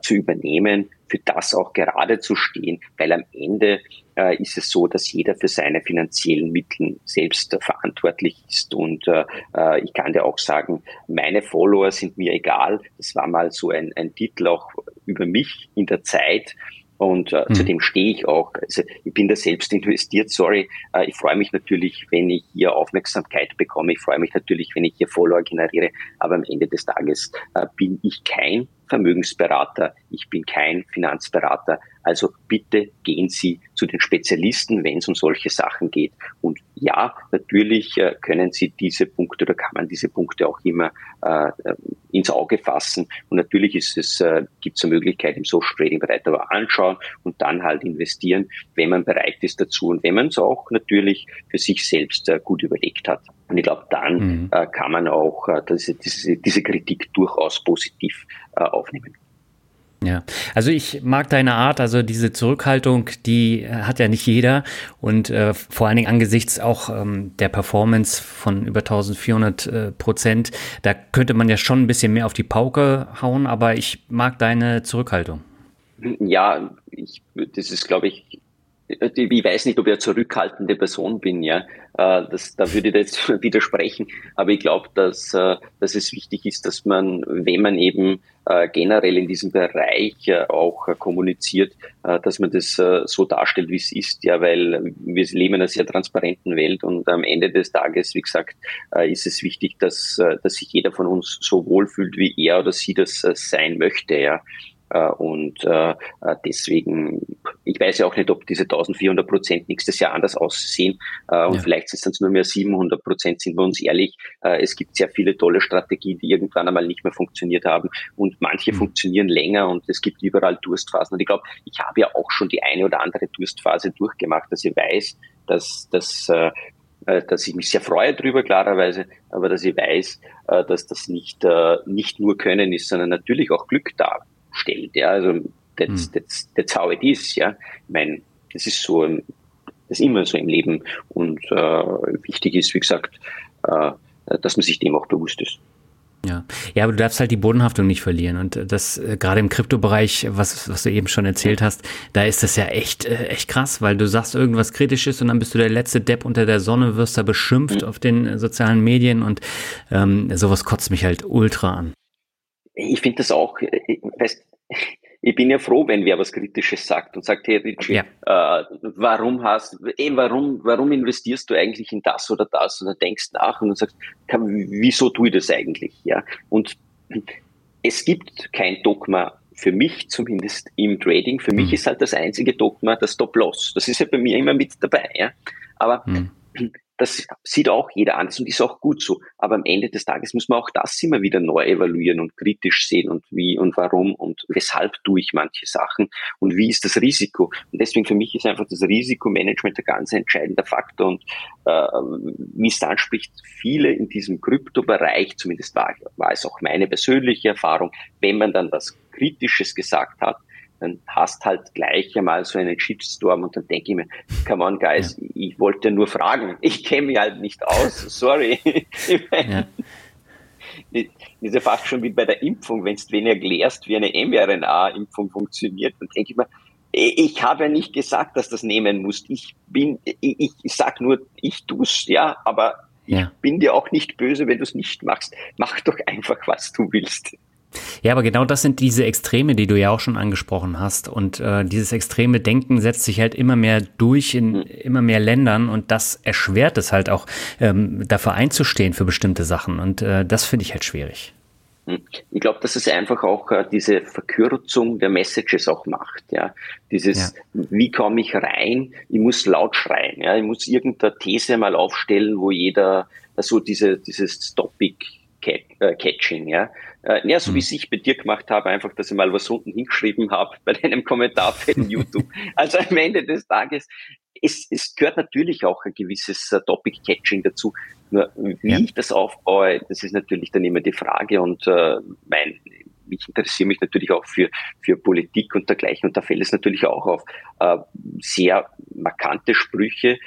zu übernehmen, für das auch gerade zu stehen, weil am Ende äh, ist es so, dass jeder für seine finanziellen Mittel selbst äh, verantwortlich ist. Und äh, äh, ich kann dir auch sagen, meine Follower sind mir egal. Das war mal so ein, ein Titel auch über mich in der Zeit. Und äh, mhm. zu dem stehe ich auch. Also ich bin da selbst investiert, sorry. Äh, ich freue mich natürlich, wenn ich hier Aufmerksamkeit bekomme. Ich freue mich natürlich, wenn ich hier Follower generiere. Aber am Ende des Tages äh, bin ich kein Vermögensberater, ich bin kein Finanzberater. Also bitte gehen Sie zu den Spezialisten, wenn es um solche Sachen geht. Und ja, natürlich äh, können Sie diese Punkte oder kann man diese Punkte auch immer äh, ins Auge fassen. Und natürlich ist es, äh, gibt es eine Möglichkeit im Social Trading Bereich aber anschauen und dann halt investieren, wenn man bereit ist dazu und wenn man es auch natürlich für sich selbst äh, gut überlegt hat. Und ich glaube, dann mhm. äh, kann man auch äh, diese, diese, diese Kritik durchaus positiv äh, aufnehmen. Ja, also ich mag deine Art, also diese Zurückhaltung, die äh, hat ja nicht jeder und äh, vor allen Dingen angesichts auch ähm, der Performance von über 1400 äh, Prozent, da könnte man ja schon ein bisschen mehr auf die Pauke hauen, aber ich mag deine Zurückhaltung. Ja, ich, das ist, glaube ich, ich weiß nicht, ob ich eine zurückhaltende Person bin, ja. Äh, das, da würde ich jetzt *laughs* widersprechen. Aber ich glaube, dass, äh, dass es wichtig ist, dass man, wenn man eben äh, generell in diesem Bereich auch kommuniziert, dass man das so darstellt, wie es ist, ja, weil wir leben in einer sehr transparenten Welt und am Ende des Tages, wie gesagt, ist es wichtig, dass, dass sich jeder von uns so wohlfühlt, wie er oder sie das sein möchte, ja. Äh, und äh, äh, deswegen, ich weiß ja auch nicht, ob diese 1400 Prozent nächstes Jahr anders aussehen. Und ja. vielleicht sind es nur mehr 700 Prozent, sind wir uns ehrlich. Es gibt sehr viele tolle Strategien, die irgendwann einmal nicht mehr funktioniert haben. Und manche mhm. funktionieren länger und es gibt überall Durstphasen. Und ich glaube, ich habe ja auch schon die eine oder andere Durstphase durchgemacht, dass ich weiß, dass, dass dass ich mich sehr freue darüber, klarerweise, aber dass ich weiß, dass das nicht, nicht nur Können ist, sondern natürlich auch Glück da stellt. Ja, also that's, hm. that's, that's how it is. Ja, ich meine, das ist so, das ist immer so im Leben und äh, wichtig ist, wie gesagt, äh, dass man sich dem auch bewusst ist. Ja. ja, aber du darfst halt die Bodenhaftung nicht verlieren. Und das äh, gerade im Kryptobereich, was, was du eben schon erzählt hast, da ist das ja echt, äh, echt krass, weil du sagst irgendwas Kritisches und dann bist du der letzte Depp unter der Sonne, wirst da beschimpft mhm. auf den äh, sozialen Medien und ähm, sowas kotzt mich halt ultra an. Ich finde das auch, weißt, ich bin ja froh, wenn wer was Kritisches sagt und sagt, hey Richie, ja. äh, warum hast, eh, warum, warum investierst du eigentlich in das oder das? Und dann denkst nach und dann sagst, wieso tue ich das eigentlich? Ja. Und es gibt kein Dogma für mich zumindest im Trading. Für mhm. mich ist halt das einzige Dogma das Stop-Loss. Das ist ja bei mir immer mit dabei. Ja. Aber mhm. Das sieht auch jeder anders und ist auch gut so. Aber am Ende des Tages muss man auch das immer wieder neu evaluieren und kritisch sehen und wie und warum und weshalb tue ich manche Sachen und wie ist das Risiko. Und deswegen für mich ist einfach das Risikomanagement der ganz entscheidende Faktor und äh, wie es anspricht, viele in diesem Kryptobereich, zumindest war, war es auch meine persönliche Erfahrung, wenn man dann was Kritisches gesagt hat, dann hast halt gleich einmal so einen Shitstorm und dann denke ich mir, come on guys, ja. ich wollte nur fragen, ich kenne mich halt nicht aus, *laughs* sorry. *laughs* ja. Das ist ja fast schon wie bei der Impfung, wenn du wen erklärst, wie eine mRNA-Impfung funktioniert, dann denke ich mir, ich habe ja nicht gesagt, dass das nehmen musst. Ich bin, ich, ich sag nur, ich tu's, ja, aber ja. ich bin dir auch nicht böse, wenn du es nicht machst. Mach doch einfach, was du willst. Ja, aber genau das sind diese Extreme, die du ja auch schon angesprochen hast. Und äh, dieses extreme Denken setzt sich halt immer mehr durch in mhm. immer mehr Ländern und das erschwert es halt auch, ähm, dafür einzustehen für bestimmte Sachen. Und äh, das finde ich halt schwierig. Hm. Ich glaube, dass es einfach auch äh, diese Verkürzung der Messages auch macht. Ja, dieses, ja. wie komme ich rein? Ich muss laut schreien. Ja, ich muss irgendeine These mal aufstellen, wo jeder, also diese, dieses Topic äh, Catching, ja. Äh, ja, so wie mhm. ich bei dir gemacht habe, einfach, dass ich mal was unten hingeschrieben habe bei deinem Kommentar für YouTube. *laughs* also am Ende des Tages, es, es gehört natürlich auch ein gewisses uh, Topic-Catching dazu. Nur wie ja. ich das aufbaue, das ist natürlich dann immer die Frage und äh, mein, ich interessiere mich natürlich auch für, für Politik und dergleichen und da fällt es natürlich auch auf äh, sehr markante Sprüche,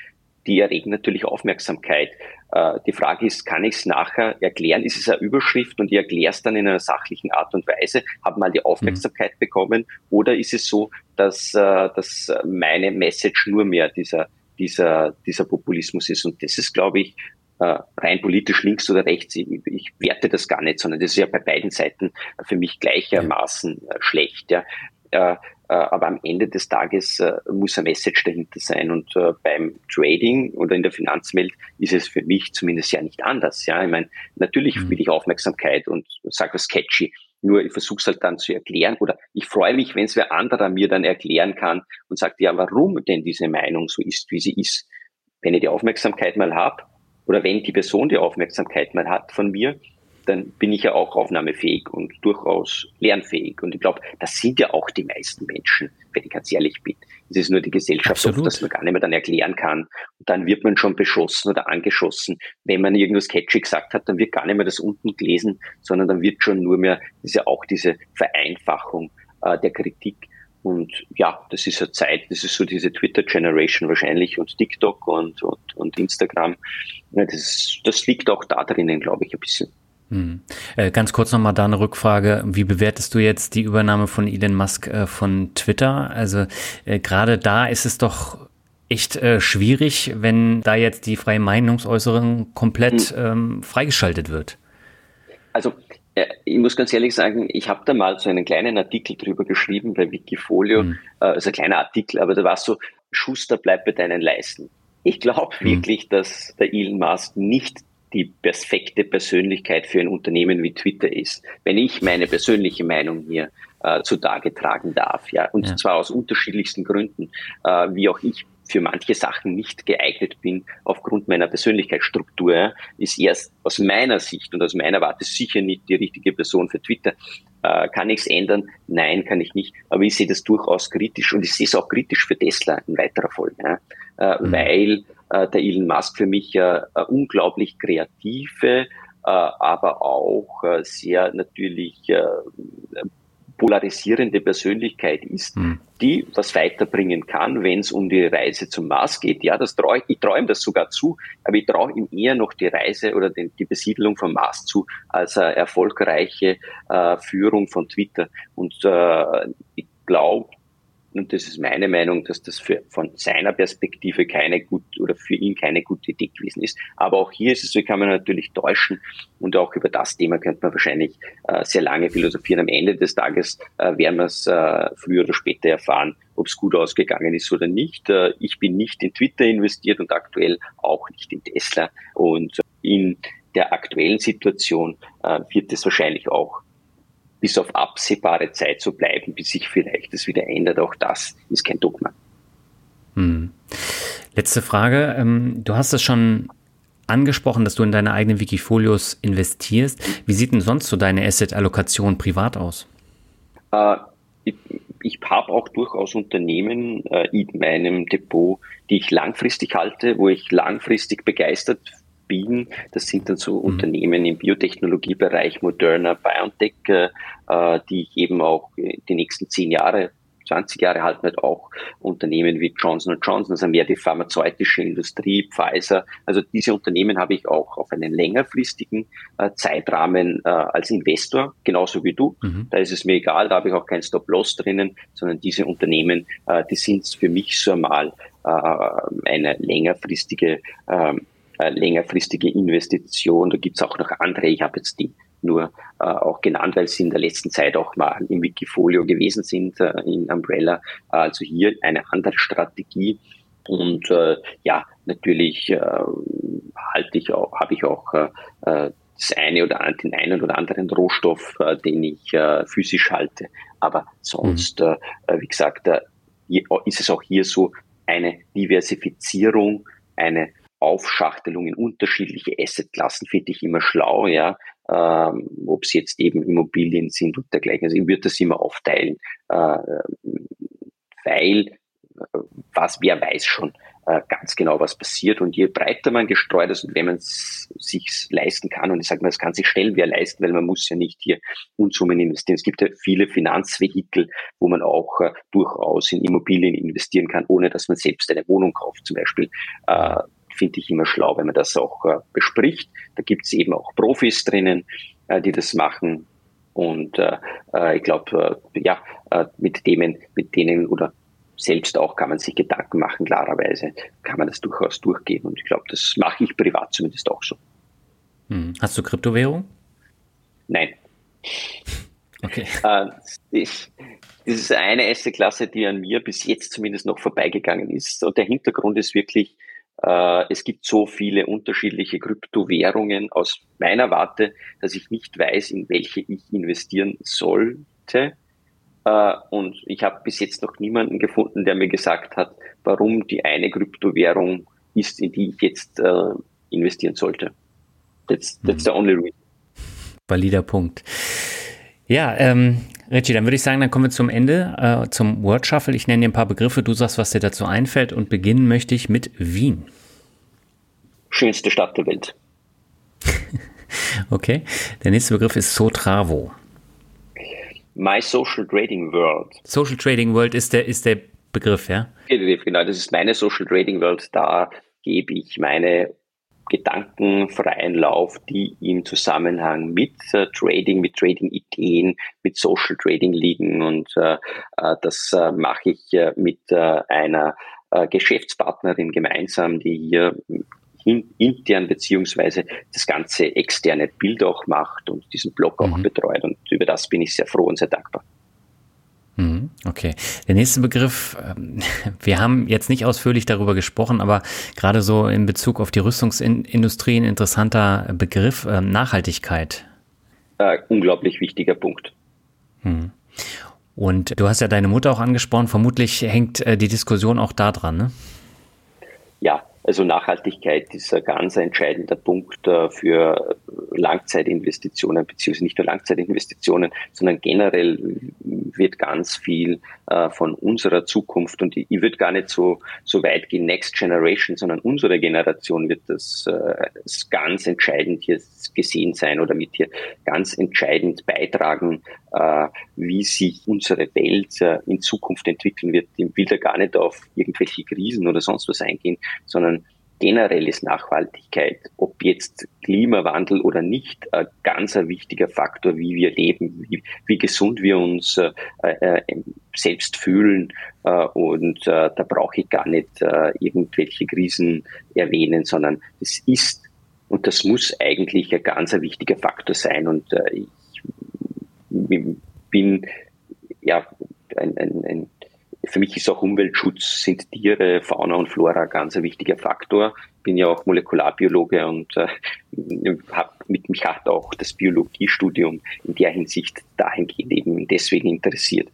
die erregen natürlich Aufmerksamkeit. Äh, die Frage ist, kann ich es nachher erklären? Ist es eine Überschrift und ich erkläre es dann in einer sachlichen Art und Weise, habe mal die Aufmerksamkeit mhm. bekommen? Oder ist es so, dass, äh, dass meine Message nur mehr dieser, dieser, dieser Populismus ist? Und das ist, glaube ich, äh, rein politisch links oder rechts, ich, ich werte das gar nicht, sondern das ist ja bei beiden Seiten für mich gleichermaßen schlecht. Ja. Äh, aber am Ende des Tages äh, muss ein Message dahinter sein. Und äh, beim Trading oder in der Finanzwelt ist es für mich zumindest ja nicht anders. Ja, ich meine, natürlich mhm. will ich Aufmerksamkeit und sage was catchy. Nur ich versuche es halt dann zu erklären oder ich freue mich, wenn es wer anderer mir dann erklären kann und sagt, ja, warum denn diese Meinung so ist, wie sie ist. Wenn ich die Aufmerksamkeit mal habe oder wenn die Person die Aufmerksamkeit mal hat von mir, dann bin ich ja auch aufnahmefähig und durchaus lernfähig. Und ich glaube, das sind ja auch die meisten Menschen, wenn ich ganz ehrlich bin. Es ist nur die Gesellschaft oft, dass man gar nicht mehr dann erklären kann. Und dann wird man schon beschossen oder angeschossen. Wenn man irgendwas catchy gesagt hat, dann wird gar nicht mehr das unten gelesen, sondern dann wird schon nur mehr, das ist ja auch diese Vereinfachung äh, der Kritik. Und ja, das ist eine Zeit, das ist so diese Twitter-Generation wahrscheinlich und TikTok und, und, und Instagram. Ja, das, das liegt auch da drinnen, glaube ich, ein bisschen. Hm. Äh, ganz kurz nochmal da eine Rückfrage. Wie bewertest du jetzt die Übernahme von Elon Musk äh, von Twitter? Also äh, gerade da ist es doch echt äh, schwierig, wenn da jetzt die freie Meinungsäußerung komplett hm. ähm, freigeschaltet wird. Also äh, ich muss ganz ehrlich sagen, ich habe da mal so einen kleinen Artikel drüber geschrieben bei Wikifolio, hm. Äh, also ein kleiner Artikel, aber da war so, Schuster bleibt bei deinen Leisten. Ich glaube hm. wirklich, dass der Elon Musk nicht die perfekte Persönlichkeit für ein Unternehmen wie Twitter ist. Wenn ich meine persönliche Meinung hier äh, zutage tragen darf, ja, und ja. zwar aus unterschiedlichsten Gründen, äh, wie auch ich für manche Sachen nicht geeignet bin aufgrund meiner Persönlichkeitsstruktur, ist erst aus meiner Sicht und aus meiner Warte sicher nicht die richtige Person für Twitter. Äh, kann ich es ändern? Nein, kann ich nicht. Aber ich sehe das durchaus kritisch und ich sehe es auch kritisch für Tesla in weiterer Folge, ja? äh, mhm. weil äh, der Elon Musk für mich äh, unglaublich kreative, äh, aber auch äh, sehr natürlich äh, polarisierende Persönlichkeit ist, mhm. die was weiterbringen kann, wenn es um die Reise zum Mars geht. Ja, das trau ich, ich traue ihm das sogar zu, aber ich traue ihm eher noch die Reise oder den, die Besiedlung vom Mars zu, als eine erfolgreiche äh, Führung von Twitter. Und äh, ich glaube, und das ist meine Meinung, dass das für, von seiner Perspektive keine gut oder für ihn keine gute Idee gewesen ist. Aber auch hier ist es so, kann man natürlich täuschen und auch über das Thema könnte man wahrscheinlich äh, sehr lange philosophieren. Am Ende des Tages äh, werden wir es äh, früher oder später erfahren, ob es gut ausgegangen ist oder nicht. Äh, ich bin nicht in Twitter investiert und aktuell auch nicht in Tesla und in der aktuellen Situation äh, wird es wahrscheinlich auch bis auf absehbare Zeit so bleiben, bis sich vielleicht das wieder ändert. Auch das ist kein Dogma. Hm. Letzte Frage. Ähm, du hast es schon angesprochen, dass du in deine eigenen Wikifolios investierst. Wie sieht denn sonst so deine Asset-Allokation privat aus? Äh, ich, ich habe auch durchaus Unternehmen äh, in meinem Depot, die ich langfristig halte, wo ich langfristig begeistert bin. Das sind dann so mhm. Unternehmen im Biotechnologiebereich, Moderna, BioNTech, äh, äh die ich eben auch die nächsten zehn Jahre 20 Jahre halten halt auch Unternehmen wie Johnson Johnson, also mehr die pharmazeutische Industrie, Pfizer. Also diese Unternehmen habe ich auch auf einen längerfristigen äh, Zeitrahmen äh, als Investor, genauso wie du. Mhm. Da ist es mir egal, da habe ich auch kein Stop-Loss drinnen, sondern diese Unternehmen, äh, die sind für mich so einmal äh, eine längerfristige ähm, äh, längerfristige Investition. Da gibt's auch noch andere. Ich habe jetzt die nur äh, auch genannt, weil sie in der letzten Zeit auch mal im Wikifolio gewesen sind, äh, in Umbrella. Also hier eine andere Strategie. Und äh, ja, natürlich äh, halte ich auch, habe ich auch äh, das eine oder den einen oder anderen Rohstoff, äh, den ich äh, physisch halte. Aber sonst, mhm. äh, wie gesagt, äh, ist es auch hier so eine Diversifizierung, eine Aufschachtelung in unterschiedliche Assetklassen finde ich immer schlau, ja. Ähm, ob es jetzt eben Immobilien sind und dergleichen. Also ich würde das immer aufteilen, äh, weil äh, was wer weiß schon äh, ganz genau, was passiert. Und je breiter man gestreut ist und wenn man es sich leisten kann, und ich sage mal, das kann sich schnell wer leisten, weil man muss ja nicht hier Unsummen investieren. Es gibt ja viele Finanzvehikel, wo man auch äh, durchaus in Immobilien investieren kann, ohne dass man selbst eine Wohnung kauft zum Beispiel. Finde ich immer schlau, wenn man das auch äh, bespricht. Da gibt es eben auch Profis drinnen, äh, die das machen. Und äh, äh ich glaube, äh, ja, äh, mit denen, mit denen oder selbst auch kann man sich Gedanken machen, klarerweise kann man das durchaus durchgehen. Und ich glaube, das mache ich privat zumindest auch so. Hm. Hast du Kryptowährung? Nein. *laughs* Okay. das, das ist eine Asset-Klasse, die an mir bis jetzt zumindest noch vorbeigegangen ist. Und der Hintergrund ist wirklich, es gibt so viele unterschiedliche Kryptowährungen aus meiner Warte, dass ich nicht weiß, in welche ich investieren sollte. Äh, und ich habe bis jetzt noch niemanden gefunden, der mir gesagt hat, warum die eine Kryptowährung ist, in die ich jetzt äh, investieren sollte. That's, that's the only reason. Valider Punkt. Ja, ähm, Richie, dann würde ich sagen, dann kommen wir zum Ende, äh, zum Word Shuffle. Ich nenne dir ein paar Begriffe, du sagst, was dir dazu einfällt und beginnen möchte ich mit Wien. Schönste Stadt der Welt. *laughs* okay, der nächste Begriff ist Sotravo. My Social Trading World. Social Trading World ist der, ist der Begriff, ja? Genau, das ist meine Social Trading World. Da gebe ich meine gedankenfreien Lauf, die im Zusammenhang mit äh, Trading, mit Trading-Ideen, mit Social Trading liegen. Und äh, äh das äh, mache ich äh, mit äh, einer Geschäftspartnerin gemeinsam, die hier intern beziehungsweise das ganze externe Bild auch macht und diesen Blog auch mhm. betreut. Und über das bin ich sehr froh und sehr dankbar. Mhm, okay. Der nächste Begriff, ähm, *laughs* wir haben jetzt nicht ausführlich darüber gesprochen, aber gerade so in Bezug auf die Rüstungsindustrie ein interessanter Begriff, ähm, Nachhaltigkeit. Äh, unglaublich wichtiger Punkt. Hm. Und du hast ja deine Mutter auch angesprochen, vermutlich hängt äh, die Diskussion auch da dran, ne? Ja, also Nachhaltigkeit ist ein ganz entscheidender Punkt äh, für Langzeitinvestitionen, beziehungsweise nicht nur Langzeitinvestitionen, sondern generell wird ganz viel äh, von unserer Zukunft und ich würde gar nicht so, so weit gehen, Next Generation, sondern unsere Generation wird das, äh, ganz entscheidend hier gesehen sein oder wird hier ganz entscheidend beitragen, wie sich unsere Welt äh, in Zukunft entwickeln wird. Ich will da gar nicht auf irgendwelche Krisen oder sonst was eingehen, sondern generell ist Nachhaltigkeit, ob jetzt Klimawandel oder nicht, ein ganz ein wichtiger Faktor, wie wir leben, wie, wie gesund wir uns äh, äh, selbst fühlen. Äh, und äh, da brauche ich gar nicht äh, irgendwelche Krisen erwähnen, sondern es ist und das muss eigentlich ein ganz wichtiger Faktor sein. Und äh, ich bin ja ein, ein, ein für mich ist auch Umweltschutz, sind Tiere, Fauna und Flora ganz ein wichtiger Faktor. Bin ja auch Molekularbiologe und äh, habe mit mich hat auch das Biologiestudium in der Hinsicht dahingehend eben deswegen interessiert,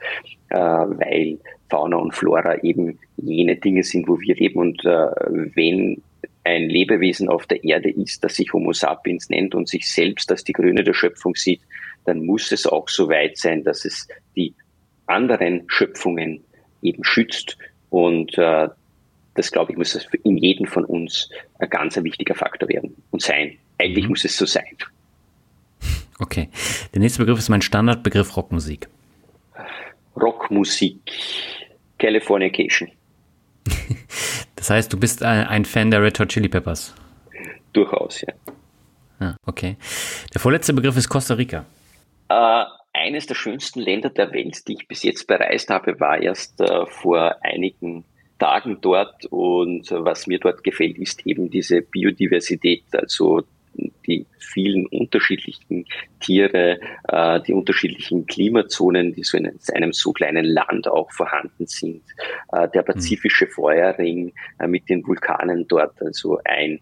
äh, weil Fauna und Flora eben jene Dinge sind, wo wir leben und äh, wenn ein Lebewesen auf der Erde ist, das sich Homo sapiens nennt und sich selbst als die Grüne der Schöpfung sieht, dann muss es auch so weit sein, dass es die anderen Schöpfungen eben schützt. Und äh, das, glaube ich, muss in jedem von uns ein ganz ein wichtiger Faktor werden und sein. Eigentlich mhm. muss es so sein. Okay. Der nächste Begriff ist mein Standardbegriff Rockmusik. Rockmusik, Californication. *laughs* das heißt, du bist ein Fan der Red Hot Chili Peppers? Durchaus, ja. Ah, okay. Der vorletzte Begriff ist Costa Rica. Äh, eines der schönsten Länder der Welt, die ich bis jetzt bereist habe, war erst äh, vor einigen Tagen dort. Und äh, was mir dort gefällt, ist eben diese Biodiversität, also die vielen unterschiedlichen Tiere, äh, die unterschiedlichen Klimazonen, die so in einem so kleinen Land auch vorhanden sind. Äh, der pazifische Feuerring äh, mit den Vulkanen dort, also ein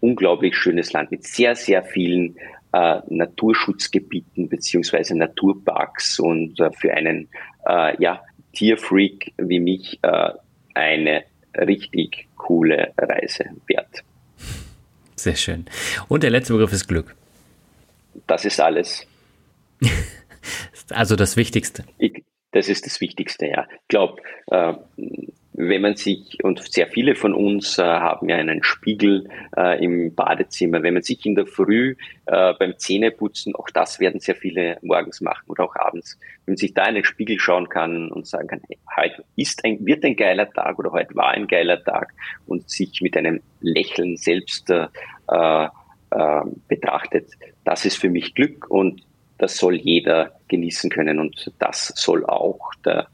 unglaublich schönes Land mit sehr, sehr vielen äh, Naturschutzgebieten beziehungsweise Naturparks und äh, für einen äh, ja, Tierfreak wie mich äh, eine richtig coole Reise wert. Sehr schön. Und der letzte Begriff ist Glück. Das ist alles. *laughs* also das Wichtigste. Ich, das ist das Wichtigste, ja. Ich glaube, äh, wenn man sich, und sehr viele von uns äh, haben ja einen Spiegel äh, im Badezimmer, wenn man sich in der Früh äh, beim Zähneputzen, auch das werden sehr viele morgens machen oder auch abends, wenn man sich da in den Spiegel schauen kann und sagen kann, hey, heute ist ein, wird ein geiler Tag oder heute war ein geiler Tag und sich mit einem Lächeln selbst äh, äh, betrachtet, das ist für mich Glück und das soll jeder genießen können und das soll auch der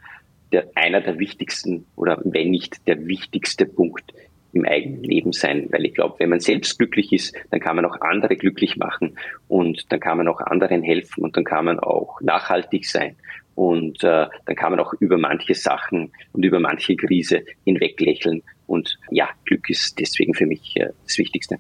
der, einer der wichtigsten oder wenn nicht der wichtigste Punkt im eigenen Leben sein, weil ich glaube, wenn man selbst glücklich ist, dann kann man auch andere glücklich machen und dann kann man auch anderen helfen und dann kann man auch nachhaltig sein und äh, dann kann man auch über manche Sachen und über manche Krise hinweg lächeln und ja, Glück ist deswegen für mich äh, das Wichtigste.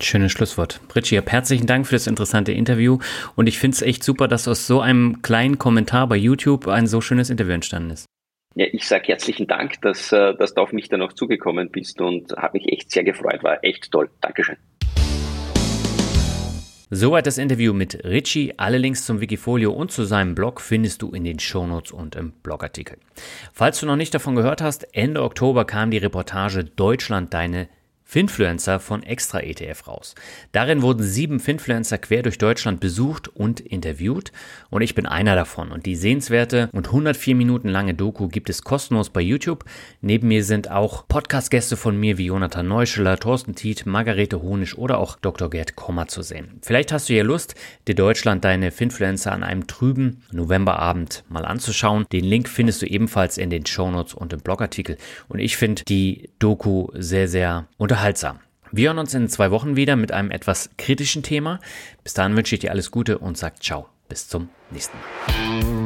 Schönes Schlusswort. Richie, herzlichen Dank für das interessante Interview und ich finde es echt super, dass aus so einem kleinen Kommentar bei YouTube ein so schönes Interview entstanden ist. Ja, ich sage herzlichen Dank, dass, äh, dass du auf mich dann noch zugekommen bist und habe mich echt sehr gefreut. War echt toll. Dankeschön. Soweit das Interview mit Richie. Alle Links zum Wikifolio und zu seinem Blog findest du in den Shownotes und im Blogartikel. Falls du noch nicht davon gehört hast, Ende Oktober kam die Reportage Deutschland deine Finfluencer von Extra ETF raus. Darin wurden sieben Finfluencer quer durch Deutschland besucht und interviewt und ich bin einer davon. Und die sehenswerte und 104 Minuten lange Doku gibt es kostenlos bei YouTube. Neben mir sind auch Podcast-Gäste von mir wie Jonathan Neuscheler, Thorsten Tiet, Margarete Honisch oder auch Dr. Gerd Kommer zu sehen. Vielleicht hast du ja Lust, dir Deutschland deine Finfluencer an einem trüben Novemberabend mal anzuschauen. Den Link findest du ebenfalls in den Shownotes und im Blogartikel. Und ich finde die Doku sehr, sehr unter unterhaltsam. Wir hören uns in zwei Wochen wieder mit einem etwas kritischen Thema. Bis dahin wünsche ich dir alles Gute und sag ciao. Bis zum nächsten Mal.